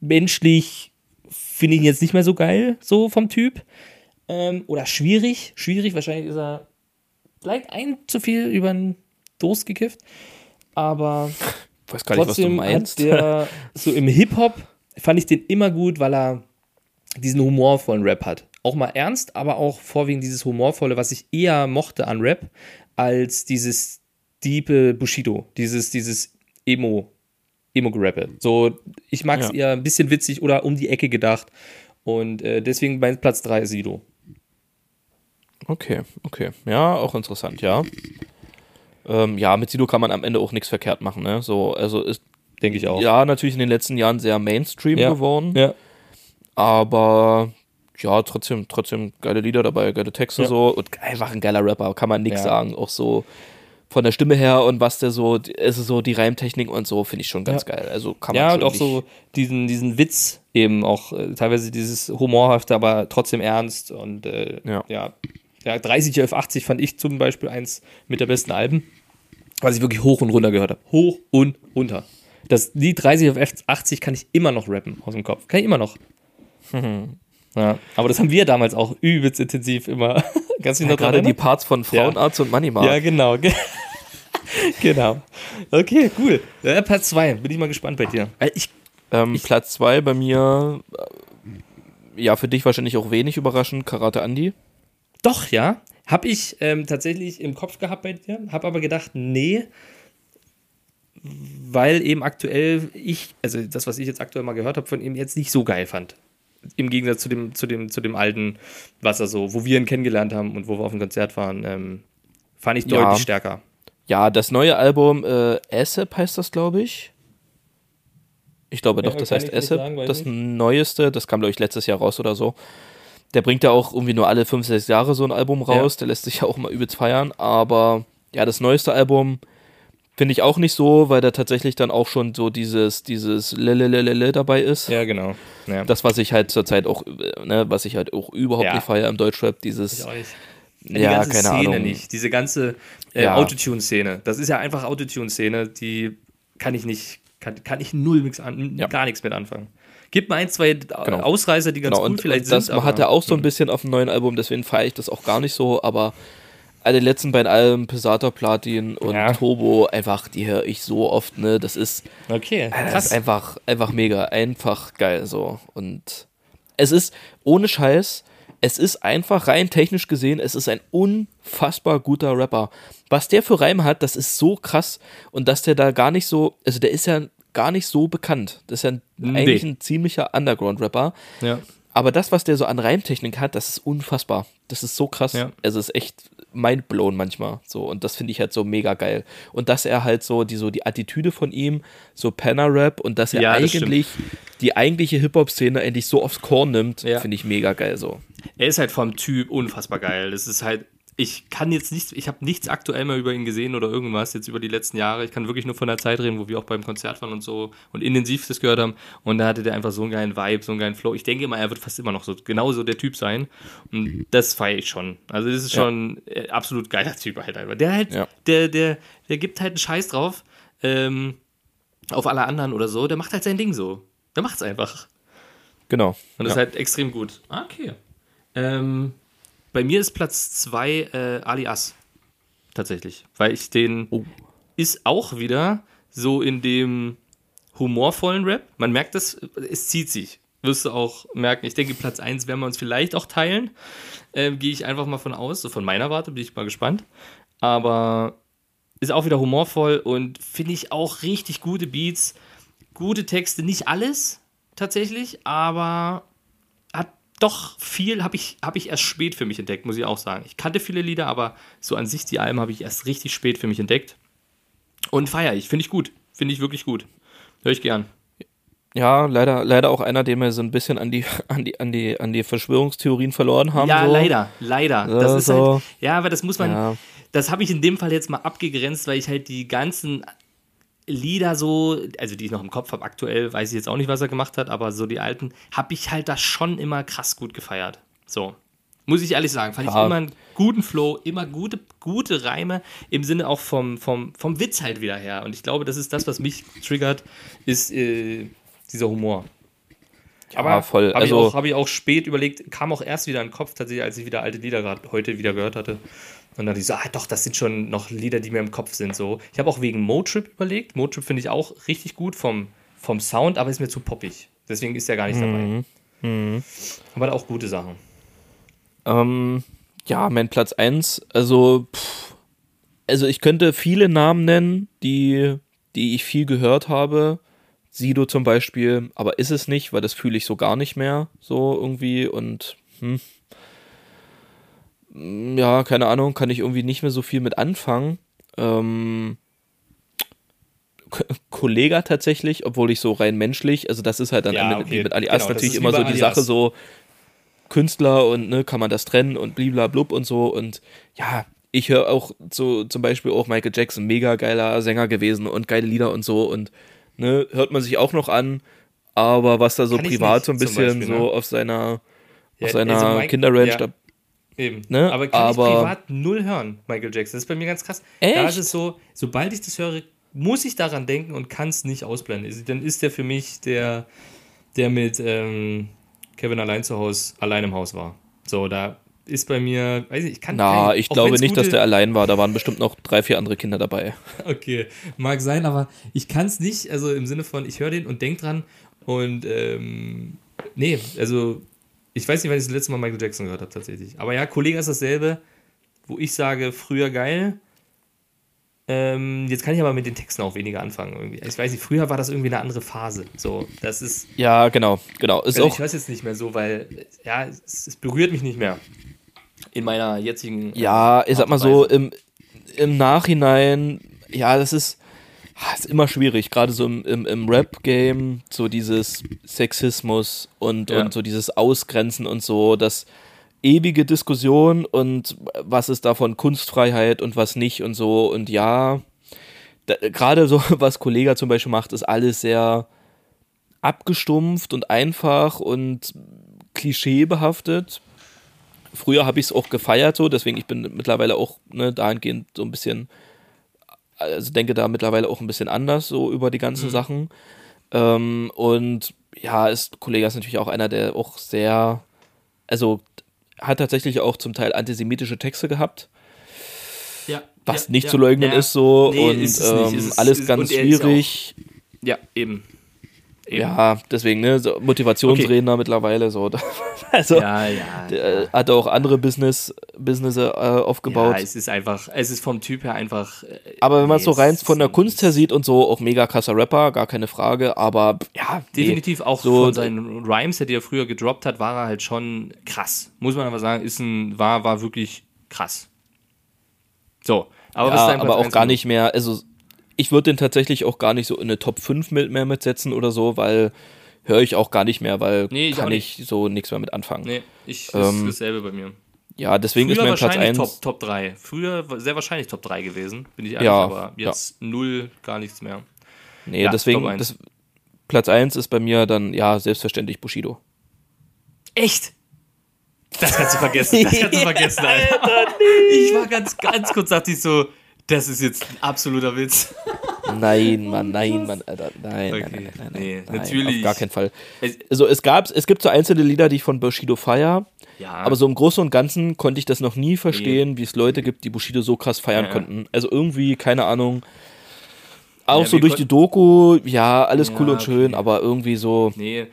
menschlich finde ich ihn jetzt nicht mehr so geil, so vom Typ. Ähm, oder schwierig, schwierig, wahrscheinlich ist er vielleicht ein zu viel über den Durst gekifft. Aber Ich weiß gar nicht, was du trotzdem meinst. hat der so im Hip-Hop fand ich den immer gut, weil er diesen humorvollen Rap hat. Auch mal ernst, aber auch vorwiegend dieses humorvolle, was ich eher mochte an Rap, als dieses diepe Bushido, dieses, dieses Emo, Emo-Gerappe. So, ich mag es Ja. eher ein bisschen witzig oder um die Ecke gedacht. Und äh, deswegen mein Platz 3 ist Sido. Okay, okay. Ja, auch interessant, ja. Ähm, ja, mit Sido kann man am Ende auch nichts verkehrt machen, ne? So, also ist Denke ich auch. ja natürlich in den letzten Jahren sehr Mainstream Ja. geworden, Ja. aber ja, trotzdem, trotzdem geile Lieder dabei, geile Texte Ja. so und einfach ein geiler Rapper, kann man nichts sagen. Auch so von der Stimme her und was der so, also so die Reimtechnik und so, finde ich schon ganz geil. Also kann man Ja, und auch so diesen, diesen Witz eben auch, äh, teilweise dieses humorhafte, aber trotzdem ernst und äh, Ja. Ja. ja. 30 auf 80 fand ich zum Beispiel eins mit der besten Alben, was ich wirklich hoch und runter gehört habe. Hoch und runter. Das Lied 30 auf 80 kann ich immer noch rappen aus dem Kopf. Kann ich immer noch. ja, aber das haben wir damals auch übelst intensiv immer. Dich Ja, gerade die? Parts von Frauenarzt und Money Ja, genau. ge- genau. Okay, cool. Ja, Platz 2. Bin ich mal gespannt bei dir. Weil Ich Ähm, Platz zwei bei mir, äh, ja, für dich wahrscheinlich auch wenig überraschend, Karate Andy. Doch, ja. Habe ich ähm, tatsächlich im Kopf gehabt bei dir, habe aber gedacht, nee, weil eben aktuell ich, also das, was ich jetzt aktuell mal gehört habe, von ihm jetzt nicht so geil fand. Im Gegensatz zu dem, zu dem, zu dem alten, was er so, wo wir ihn kennengelernt haben und wo wir auf dem Konzert waren, ähm, fand ich Ja. deutlich stärker. Ja, das neue Album, äh, ASAP heißt das, glaube ich. Ich glaube Ja, doch, das heißt ASAP. sagen, das nicht. neueste, das kam, glaube ich, letztes Jahr raus oder so. Der bringt ja auch irgendwie nur alle fünf, sechs Jahre so ein Album raus. Der lässt sich ja auch mal übelst feiern. Aber ja, das neueste Album finde ich auch nicht so, weil da tatsächlich dann auch schon so dieses, dieses Lelelelele dabei ist. Ja, genau. Ja. Das, was ich halt zurzeit auch, ne, was ich halt auch überhaupt Ja. nicht feiere im Deutschrap, dieses, Ich auch nicht. Die ja, ganze keine Szene Ahnung. nicht. Diese ganze äh, Ja. Autotune-Szene. Das ist ja einfach Autotune-Szene, die kann ich nicht, kann, kann ich null nix an, Ja. gar nichts mit anfangen. Gibt mal ein, zwei äh, Ausreißer, die ganz Genau, cool und, vielleicht und das sind. hat er auch so ein hm. bisschen auf dem neuen Album, deswegen feiere ich das auch gar nicht so, aber alle letzten beiden Alben, Pesata Platin und Ja. Turbo, einfach, die höre ich so oft, ne, das ist, Okay, das krass. ist einfach, einfach mega, einfach geil, so, und es ist, ohne Scheiß, es ist einfach rein technisch gesehen, es ist ein unfassbar guter Rapper. Was der für Reime hat, das ist so krass und dass der da gar nicht so, also der ist ja gar nicht so bekannt. Das ist ja Nee. eigentlich ein ziemlicher Underground-Rapper. ja. Aber das, was der so an Reimtechnik hat, das ist unfassbar. Das ist so krass. Ja. Also es ist echt mindblown manchmal. So, und das finde ich halt so mega geil. Und dass er halt so, die, so die Attitüde von ihm, so Penner-Rap und dass er Ja, das eigentlich die eigentliche Hip-Hop-Szene endlich so aufs Korn nimmt, Ja. finde ich mega geil so. Er ist halt vom Typ unfassbar geil. Das ist halt, ich kann jetzt nichts, ich habe nichts aktuell mehr über ihn gesehen oder irgendwas jetzt über die letzten Jahre. Ich kann wirklich nur von der Zeit reden, wo wir auch beim Konzert waren und so und intensiv das gehört haben. Und da hatte der einfach so einen geilen Vibe, so einen geilen Flow. Ich denke mal, er wird fast immer noch so genauso der Typ sein. Und das feiere ich schon. Also das ist schon äh, absolut geiler Typ halt einfach. Der halt, Ja. der, der, der gibt halt einen Scheiß drauf. Ähm, auf alle anderen oder so. Der macht halt sein Ding so. Der macht's einfach. Genau. Und das ja. ist halt extrem gut. Ah, okay. Ähm, bei mir ist Platz 2 äh, Alias. Tatsächlich. Weil ich den Oh. ist auch wieder so in dem humorvollen Rap. Man merkt das, es zieht sich. Wirst du auch merken. Ich denke, Platz 1 werden wir uns vielleicht auch teilen. Ähm, Gehe ich einfach mal von aus. So von meiner Warte bin ich mal gespannt. Aber ist auch wieder humorvoll und finde ich auch richtig gute Beats, gute Texte. Nicht alles tatsächlich, aber doch viel, habe ich, hab ich erst spät für mich entdeckt, muss ich auch sagen. Ich kannte viele Lieder, aber so an sich die Alben habe ich erst richtig spät für mich entdeckt. Und feiere ich, finde ich gut. Finde ich wirklich gut. Höre ich gern. Ja, leider, leider auch einer, den wir so ein bisschen an die, an die, an die, an die Verschwörungstheorien verloren haben. ja, so. leider, leider. Ja, das ist so. halt, ja, aber das muss man, Ja. das habe ich in dem Fall jetzt mal abgegrenzt, weil ich halt die ganzen Lieder so, also die ich noch im Kopf habe, aktuell weiß ich jetzt auch nicht, was er gemacht hat, aber so die alten, habe ich halt da schon immer krass gut gefeiert. So. Muss ich ehrlich sagen, fand ich Ja. immer einen guten Flow, immer gute, gute Reime, im Sinne auch vom, vom, vom Witz halt wieder her. Und ich glaube, das ist das, was mich triggert, ist äh, dieser Humor. Aber voll. Habe Also, ich, auch- hab ich auch spät überlegt, kam auch erst wieder in den Kopf, tatsächlich, als ich wieder alte Lieder gerade heute wieder gehört hatte. Und dann dachte ich so, ah doch, das sind schon noch Lieder, die mir im Kopf sind. So. Ich habe auch wegen Motrip überlegt. Motrip finde ich auch richtig gut vom, vom Sound, aber ist mir zu poppig. Deswegen ist er gar nicht dabei. Mhm. Aber hat auch gute Sachen. Ähm, ja, mein Platz 1, also, pff, also ich könnte viele Namen nennen, die, die ich viel gehört habe. Sido zum Beispiel, aber ist es nicht, weil das fühle ich so gar nicht mehr, so irgendwie und hm. Mm, Ja, keine Ahnung, kann ich irgendwie nicht mehr so viel mit anfangen. Ähm, K- Kollega tatsächlich, obwohl ich so rein menschlich, also das ist halt dann Ja, okay. mit Alias Genau, natürlich immer so die Alias. Sache so, Künstler und ne, kann man das trennen und bliblablub und so und ja, ich höre auch so zum Beispiel auch Michael Jackson, mega geiler Sänger gewesen und geile Lieder und so und ne, hört man sich auch noch an, aber was da so Kann privat nicht, so ein bisschen Beispiel, so ne? auf seiner Ja, auf seiner also Kinderranch ja. da Eben. Ne? Aber kann Aber- ich privat null hören, Michael Jackson. Das ist bei mir ganz krass. Da Echt? ist es so, sobald ich das höre, muss ich daran denken und kann es nicht ausblenden. Dann ist der für mich der, der mit ähm, Kevin allein zu Hause, allein im Haus war. So, da ist bei mir, weiß ich, ich kann Na, kein- ich glaube nicht, dass der allein war. Da waren bestimmt noch drei, vier andere Kinder dabei. Okay, mag sein, aber ich kann es nicht, also im Sinne von, ich höre den und denk dran und ähm, nee, also ich weiß nicht, wann ich das letzte Mal Michael Jackson gehört habe tatsächlich. Aber ja, Kollege ist dasselbe, wo ich sage, früher geil. Ähm, jetzt kann ich aber mit den Texten auch weniger anfangen irgendwie. Ich weiß nicht, früher war das irgendwie eine andere Phase. So, das ist, Ja, genau, genau. Ist also auch, ich weiß jetzt nicht mehr so, weil ja, es, es berührt mich nicht mehr in meiner jetzigen. äh, ja, ich sag mal so, im, im Nachhinein, ja, das ist, ah, ist immer schwierig, gerade so im, im, im Rap-Game, so dieses Sexismus und, Ja. und so dieses Ausgrenzen und so, das ewige Diskussion und was ist davon Kunstfreiheit und was nicht und so und ja, gerade so, was Kollega zum Beispiel macht, ist alles sehr abgestumpft und einfach und klischeebehaftet. Früher habe ich es auch gefeiert so, deswegen ich bin mittlerweile auch ne, dahingehend so ein bisschen, also denke da mittlerweile auch ein bisschen anders so über die ganzen Sachen. Ähm, und ja, ist Kollege ist natürlich auch einer, der auch sehr, also hat tatsächlich auch zum Teil antisemitische Texte gehabt, ja, was ja, nicht ja, zu leugnen ist so Nee, und ist ähm, alles ist- ganz er schwierig. Ja, eben. Eben. Ja, deswegen, ne, so Motivationsredner mittlerweile so. Also ja, ja. äh, hat er auch andere Business, Business äh, aufgebaut. Ja, es ist einfach, es ist vom Typ her einfach. äh, aber wenn man es nee, so rein von der Kunst her sieht und so, auch mega krasser Rapper, gar keine Frage, aber ja, nee. Definitiv auch So, von seinen Rhymes, die er früher gedroppt hat, war er halt schon krass. Muss man aber sagen, ist ein, war, war wirklich krass. So, aber ja, aber auch gar nicht mehr, also ich würde den tatsächlich auch gar nicht so in eine Top 5 mit, mehr mitsetzen oder so, weil höre ich auch gar nicht mehr, weil Nee, ich kann nicht. ich so nichts mehr mit anfangen. Nee, ich, ist Ähm, dasselbe bei mir. Ja, deswegen Früher ist mein Platz wahrscheinlich 1. Top, Top 3. Früher war sehr wahrscheinlich Top 3 gewesen, bin ich ehrlich, Ja, aber jetzt null, gar nichts mehr. Nee, Ja, deswegen, das, Platz 1 ist bei mir dann, ja, selbstverständlich Bushido. Echt? Das kannst du vergessen, das kannst du vergessen, Alter. Ich war ganz, ganz kurz, dachte ich so, das ist jetzt ein absoluter Witz. Nein, Mann, nein, Mann, Alter, nein, Okay, nein, nein, nein, nee, nein, natürlich. Auf gar keinen Fall. Es- Also es gab, es gibt so einzelne Lieder, die ich von Bushido feier, Ja, aber so im Großen und Ganzen konnte ich das noch nie verstehen, wie es Leute gibt, die Bushido so krass feiern Ja. konnten. Also irgendwie, keine Ahnung. Auch Ja, so durch die Doku, ja, alles cool Ja, und schön, okay. aber irgendwie so, Nee,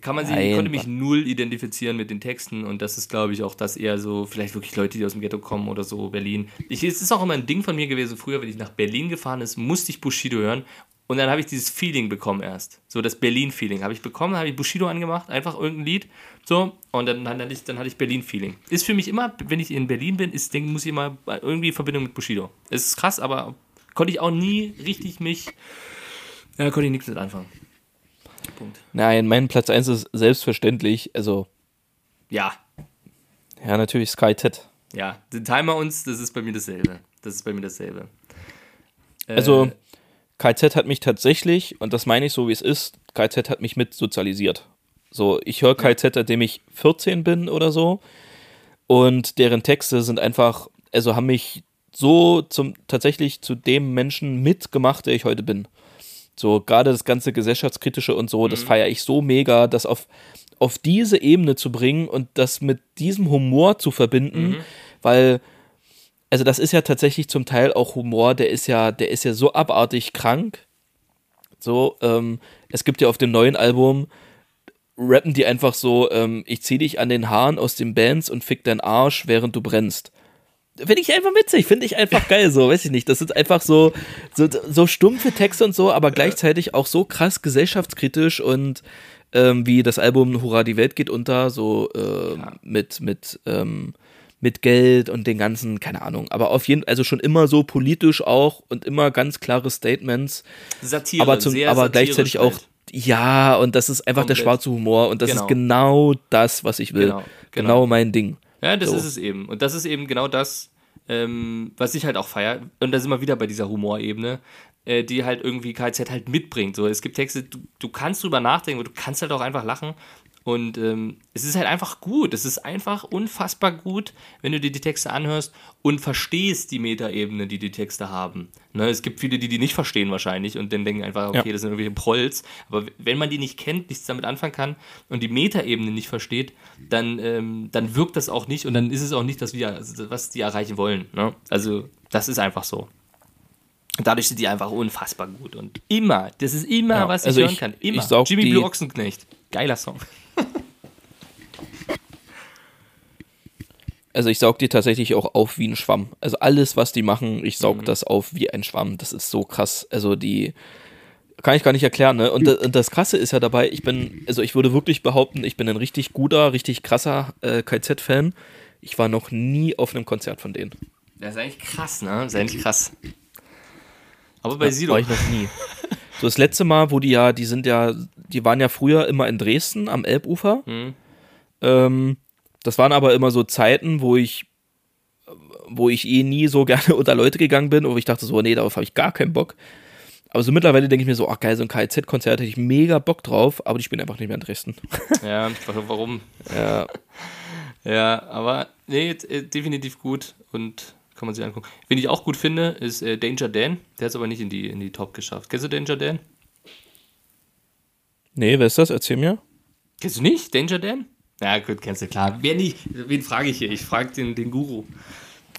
kann man sich, ich konnte mich null identifizieren mit den Texten und das ist, glaube ich, auch das eher so, vielleicht wirklich Leute, die aus dem Ghetto kommen oder so, Berlin. Ich, es ist auch immer ein Ding von mir gewesen, früher, wenn ich nach Berlin gefahren ist, musste ich Bushido hören und dann habe ich dieses Feeling bekommen erst. So das Berlin-Feeling habe ich bekommen, habe ich Bushido angemacht, einfach irgendein Lied, so, und dann, dann hatte ich, dann hatte ich Berlin-Feeling. Ist für mich immer, wenn ich in Berlin bin, ist, denk, muss ich immer irgendwie Verbindung mit Bushido. Es ist krass, aber konnte ich auch nie richtig mich, ja, konnte ich nichts mit anfangen. Punkt. nein, mein Platz 1 ist selbstverständlich, also, Ja, ja, natürlich Sky Ted. Ja, den Timer uns, das ist bei mir dasselbe. Das ist bei mir dasselbe. Äh, Also, KZ hat mich tatsächlich, und das meine ich so wie es ist, KZ hat mich mit sozialisiert. So, ich höre KZ, seitdem ich 14 bin oder so. Und deren Texte sind einfach, also haben mich so zum tatsächlich zu dem Menschen mitgemacht, der ich heute bin. So, gerade das ganze gesellschaftskritische und so, das feiere ich so mega, das auf, auf diese Ebene zu bringen und das mit diesem Humor zu verbinden, weil also das ist ja tatsächlich zum Teil auch Humor, der ist ja, der ist ja so abartig krank. So, ähm, es gibt ja auf dem neuen Album, rappen die einfach so, ähm, ich zieh dich an den Haaren aus den Bands und fick deinen Arsch, während du brennst. Finde ich einfach witzig, finde ich einfach geil, so, weiß ich nicht. Das sind einfach so, so, so stumpfe Texte und so, aber gleichzeitig auch so krass gesellschaftskritisch und ähm, wie das Album Hurra, die Welt geht unter, so äh, mit, mit, ähm, mit Geld und den ganzen, keine Ahnung, aber auf jeden also schon immer so politisch auch und immer ganz klare Statements, Satire, aber, zum, aber gleichzeitig halt. auch, ja, und das ist einfach der Komplett. schwarze Humor und das Genau. ist genau das, was ich will. Genau. Genau mein Ding. Ja, das So. ist es eben. Und das ist eben genau das, ähm, was ich halt auch feier. Und da sind wir wieder bei dieser Humorebene, äh, die halt irgendwie KZ halt mitbringt. So, es gibt Texte, du, du kannst drüber nachdenken, aber du kannst halt auch einfach lachen. Und ähm, es ist halt einfach gut. Es ist einfach unfassbar gut, wenn du dir die Texte anhörst und verstehst die Metaebene, die die Texte haben. Ne, es gibt viele, die die nicht verstehen wahrscheinlich und dann denken einfach, okay, Ja. das sind irgendwelche Prolls. Aber wenn man die nicht kennt, nichts damit anfangen kann und die Metaebene nicht versteht, dann, ähm, dann wirkt das auch nicht und dann ist es auch nicht das, wir- was die erreichen wollen. Ne? Also das ist einfach so. Dadurch sind die einfach unfassbar gut und immer, das ist immer, Ja, was ich also hören ich- kann. Immer. Jimmy Blue Ochsenknecht. Geiler Song. Also ich saug die tatsächlich auch auf wie ein Schwamm. Also alles, was die machen, ich saug Mhm. das auf wie ein Schwamm. Das ist so krass. Also die kann ich gar nicht erklären. Ne? Und, und das Krasse ist ja dabei, ich bin, also ich würde wirklich behaupten, ich bin ein richtig guter, richtig krasser äh, KZ-Fan. Ich war noch nie auf einem Konzert von denen. Das ist eigentlich krass, ne? Das ist eigentlich krass. Aber bei Ja, Sido. War ich noch nie. So das letzte Mal, wo die ja, die sind ja, die waren ja früher immer in Dresden am Elbufer. Mhm. Ähm, das waren aber immer so Zeiten, wo ich, wo ich eh nie so gerne unter Leute gegangen bin, wo ich dachte so, nee, darauf habe ich gar keinen Bock. Aber so mittlerweile denke ich mir so, ach geil, so ein KZ-Konzert hätte ich mega Bock drauf, aber die spielen einfach nicht mehr in Dresden. Ja, warum? Ja, Ja, aber nee, äh, definitiv gut und kann man sich angucken. Wen ich auch gut finde, ist äh, Danger Dan. Der hat es aber nicht in die, in die Top geschafft. Kennst du Danger Dan? nee, wer ist das? Erzähl mir. Kennst du nicht? Danger Dan? Ja, gut, kennst du, klar. Wer nicht? Wen frage ich hier? Ich frage den, den Guru.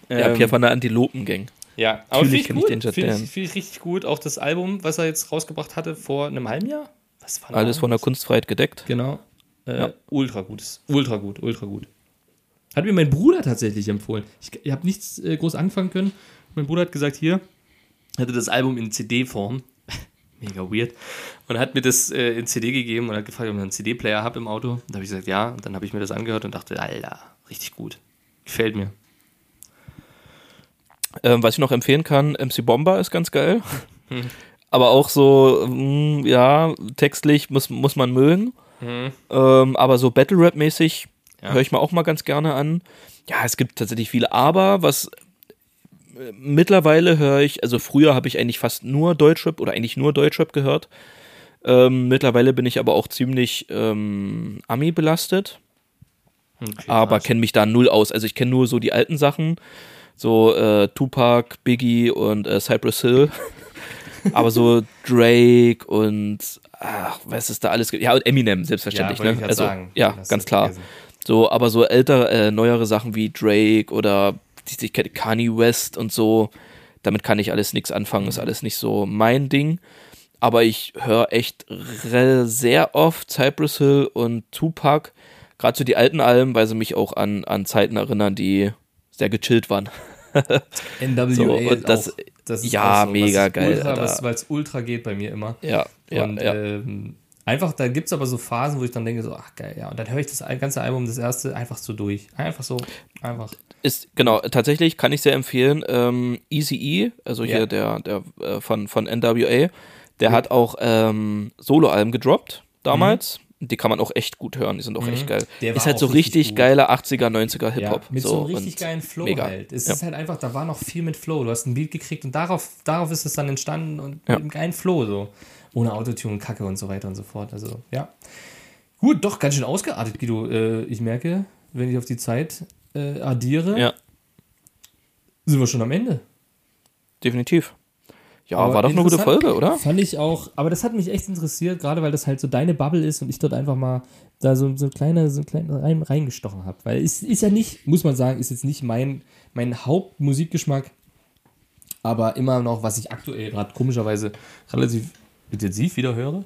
Ja, Ähm, Pierre von der Antilopen-Gang. Ja, aber finde ich ich gut. Danger Finde Dan. ich, find ich richtig gut. Auch das Album, was er jetzt rausgebracht hatte vor einem halben Jahr. Was war Alles von der Kunstfreiheit gedeckt. Genau. Äh, Ja. Ultra gut. ist Ultra gut, ultra gut. Hat mir mein Bruder tatsächlich empfohlen. Ich, ich habe nichts äh, groß anfangen können. Mein Bruder hat gesagt, hier, hatte das Album in CD-Form. Mega weird. Und hat mir das äh, in CD gegeben und hat gefragt, ob ich einen CD-Player habe im Auto. Da habe ich gesagt, ja. Und dann habe ich mir das angehört und dachte, Alter, richtig gut. Gefällt mir. Ähm, was ich noch empfehlen kann, MC Bomber ist ganz geil. Aber auch so, mm, ja, textlich muss, muss man mögen. Ähm, aber so Battle Rap-mäßig Ja. höre ich mir auch mal ganz gerne an. Ja, es gibt tatsächlich viele Aber, was äh, mittlerweile höre ich, also früher habe ich eigentlich fast nur Deutschrap oder eigentlich nur Deutschrap gehört. Ähm, mittlerweile bin ich aber auch ziemlich ähm, Ami belastet Okay, aber kenne mich da null aus. Also ich kenne nur so die alten Sachen, so äh, Tupac, Biggie und äh, Cypress Hill. aber so Drake und ach, was es da alles gibt. Ja, und Eminem, selbstverständlich. wollte ne? Also, sagen. ja, ganz klar. vergessen. So, aber so ältere, äh, neuere Sachen wie Drake oder die kenne, Kanye West und so, damit kann ich alles nichts anfangen, ist alles nicht so mein Ding. Aber ich höre echt re- sehr oft Cypress Hill und Tupac, gerade so die alten Alben, weil sie mich auch an, an Zeiten erinnern, die sehr gechillt waren. NWA So, und das- auch, das ist ja, so, mega geil, weil es ultra geht bei mir immer. Ja, ja, und ja. Ähm, einfach, da gibt es aber so Phasen, wo ich dann denke, so, ach geil, ja. Und dann höre ich das ganze Album, das erste, einfach so durch. Einfach so, einfach. ist genau tatsächlich kann ich sehr empfehlen. Ähm, Easy E, also hier Ja. der der äh, von von NWA, der hat auch ähm, Soloalben gedroppt damals. Die kann man auch echt gut hören, die sind auch echt geil. Mhm. Der ist halt so richtig gut. geiler 80er, 90er Hip-Hop. Ja, mit so, einem richtig geilen Flow mega. halt. Es Ja. ist halt einfach, da war noch viel mit Flow. Du hast ein Beat gekriegt und darauf, darauf ist es dann entstanden und Ja. mit einem geilen Flow so. Ohne Autotune, Kacke und so weiter und so fort. Also, ja. Gut, doch, ganz schön ausgeartet, Guido. Äh, ich merke, wenn ich auf die Zeit äh, addiere, Ja, sind wir schon am Ende. definitiv. Ja, Aber war doch eine gute. Folge, oder? Fand ich auch, aber das hat mich echt interessiert, gerade weil das halt so deine Bubble ist und ich dort einfach mal da so, so kleine, so kleine rein, reingestochen habe. Weil es ist ja nicht, muss man sagen, ist jetzt nicht mein, mein Hauptmusikgeschmack, aber immer noch, was ich aktuell gerade komischerweise relativ intensiv wieder höre.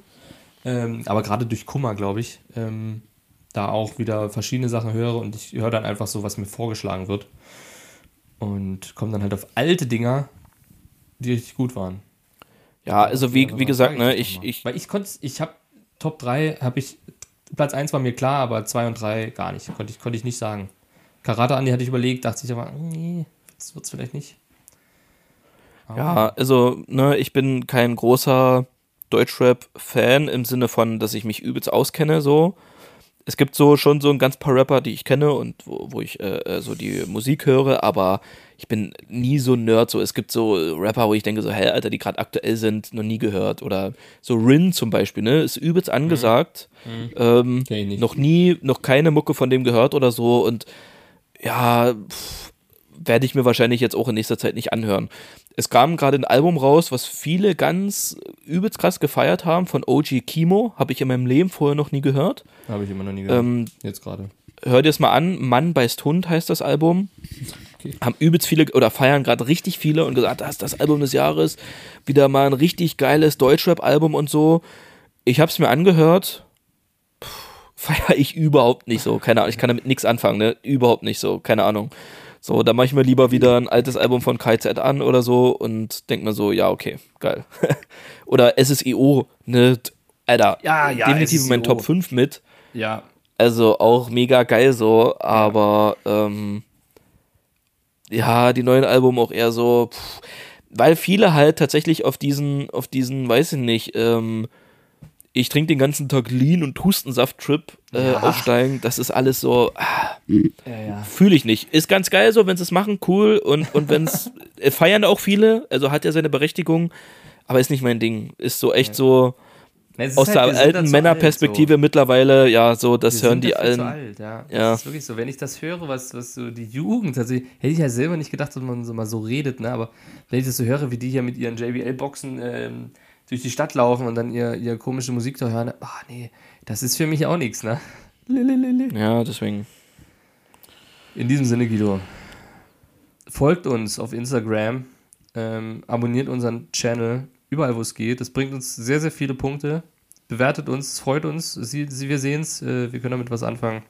Ähm, aber gerade durch Kummer, glaube ich, ähm, da auch wieder verschiedene Sachen höre und ich höre dann einfach so, was mir vorgeschlagen wird. Und komme dann halt auf alte Dinger, die richtig gut waren. Ja, also wie, wie gesagt, ne, ich, ich, Weil ich konnte, ich habe Top 3, habe ich, Platz 1 war mir klar, aber 2 und 3 gar nicht. Konnte ich, konnte ich nicht sagen. Karate Andi hatte ich überlegt, dachte ich aber, nee, das wird's vielleicht nicht. Ja, also, ne, ich bin kein großer Deutschrap-Fan im Sinne von, dass ich mich übelst auskenne, so. es gibt so schon so ein ganz paar Rapper, die ich kenne und wo, wo ich äh, äh, so die Musik höre, aber ich bin nie so ein Nerd. So, es gibt so Rapper, wo ich denke so, hey, Alter, die gerade aktuell sind, noch nie gehört. Oder so Rin zum Beispiel, ne, ist übelst angesagt. Ähm, Kenn ich nicht. noch nie, noch keine Mucke von dem gehört oder so und ja, pff, werde ich mir wahrscheinlich jetzt auch in nächster Zeit nicht anhören. Es kam gerade ein Album raus, was viele ganz übelst krass gefeiert haben, von OG Kimo. Habe ich in meinem Leben vorher noch nie gehört. Habe ich immer noch nie gehört. Ähm, Jetzt gerade. hör dir es mal an. Mann beißt Hund heißt das Album. Okay. Haben übelst viele oder feiern gerade richtig viele und gesagt, das ist das Album des Jahres. Wieder mal ein richtig geiles Deutschrap-Album und so. Ich habe es mir angehört. Feiere ich überhaupt nicht so. Keine Ahnung, ich kann damit nichts anfangen, ne? Überhaupt nicht so. Keine Ahnung. So, da mache ich mir lieber wieder ein altes Album von KZ an oder so und denk mir so, ja, okay, geil. oder SSIO, ne? Alter, Ja, ja, definitiv in meinen SSIO. Top 5 mit. Ja. Also auch mega geil so, aber ähm, ja, die neuen Album auch eher so, pff, weil viele halt tatsächlich auf diesen, auf diesen, weiß ich nicht, ähm, ich trinke den ganzen Tag Lean und Hustensaft-Trip äh, Ja. aufsteigen. Das ist alles so, ah, Ja, ja. fühle ich nicht. Ist ganz geil so, wenn sie es machen, cool. Und, und wenn es, äh, feiern auch viele, also hat ja seine Berechtigung, aber ist nicht mein Ding. Ist so echt so, aus halt, der alten Männerperspektive mittlerweile, ja, so, alt, das so. Wir hören die allen. alt, ja. Ja. Das ist wirklich so. Wenn ich das höre, was, was so die Jugend, also hätte ich ja selber nicht gedacht, dass man so mal so redet, ne? Aber wenn ich das so höre, wie die hier mit ihren JBL-Boxen ähm, durch die Stadt laufen und dann ihr, ihr komische Musik da hören, ah nee, das ist für mich auch nichts, ne? Ja, deswegen. In diesem Sinne, Guido, folgt uns auf Instagram, ähm, abonniert unseren Channel, überall wo es geht. Das bringt uns sehr, sehr viele Punkte. Bewertet uns, es freut uns. Sie, Sie, wir sehen es, äh, wir können damit was anfangen.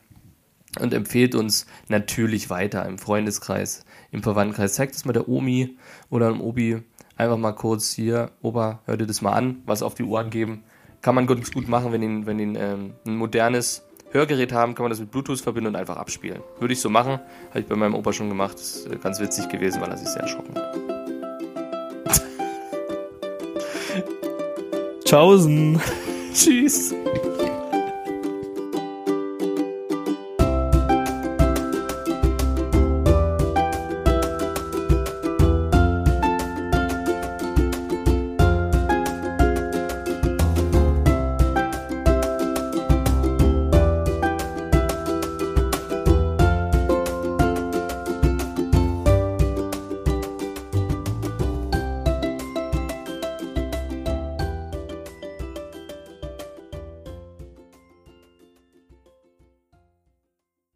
Und empfehlt uns natürlich weiter im Freundeskreis, im Verwandtenkreis. Zeigt es mal der Omi oder dem Obi. Einfach mal kurz hier, Opa, hör dir das mal an, was auf die Ohren geben. Kann man ganz gut machen, wenn ihn, wenn ihn ähm, ein modernes Hörgerät haben, kann man das mit Bluetooth verbinden und einfach abspielen. Würde ich so machen. Habe ich bei meinem Opa schon gemacht. Ist äh, ganz witzig gewesen, weil er sich sehr erschrocken hat. Tschaußen. Tschüss.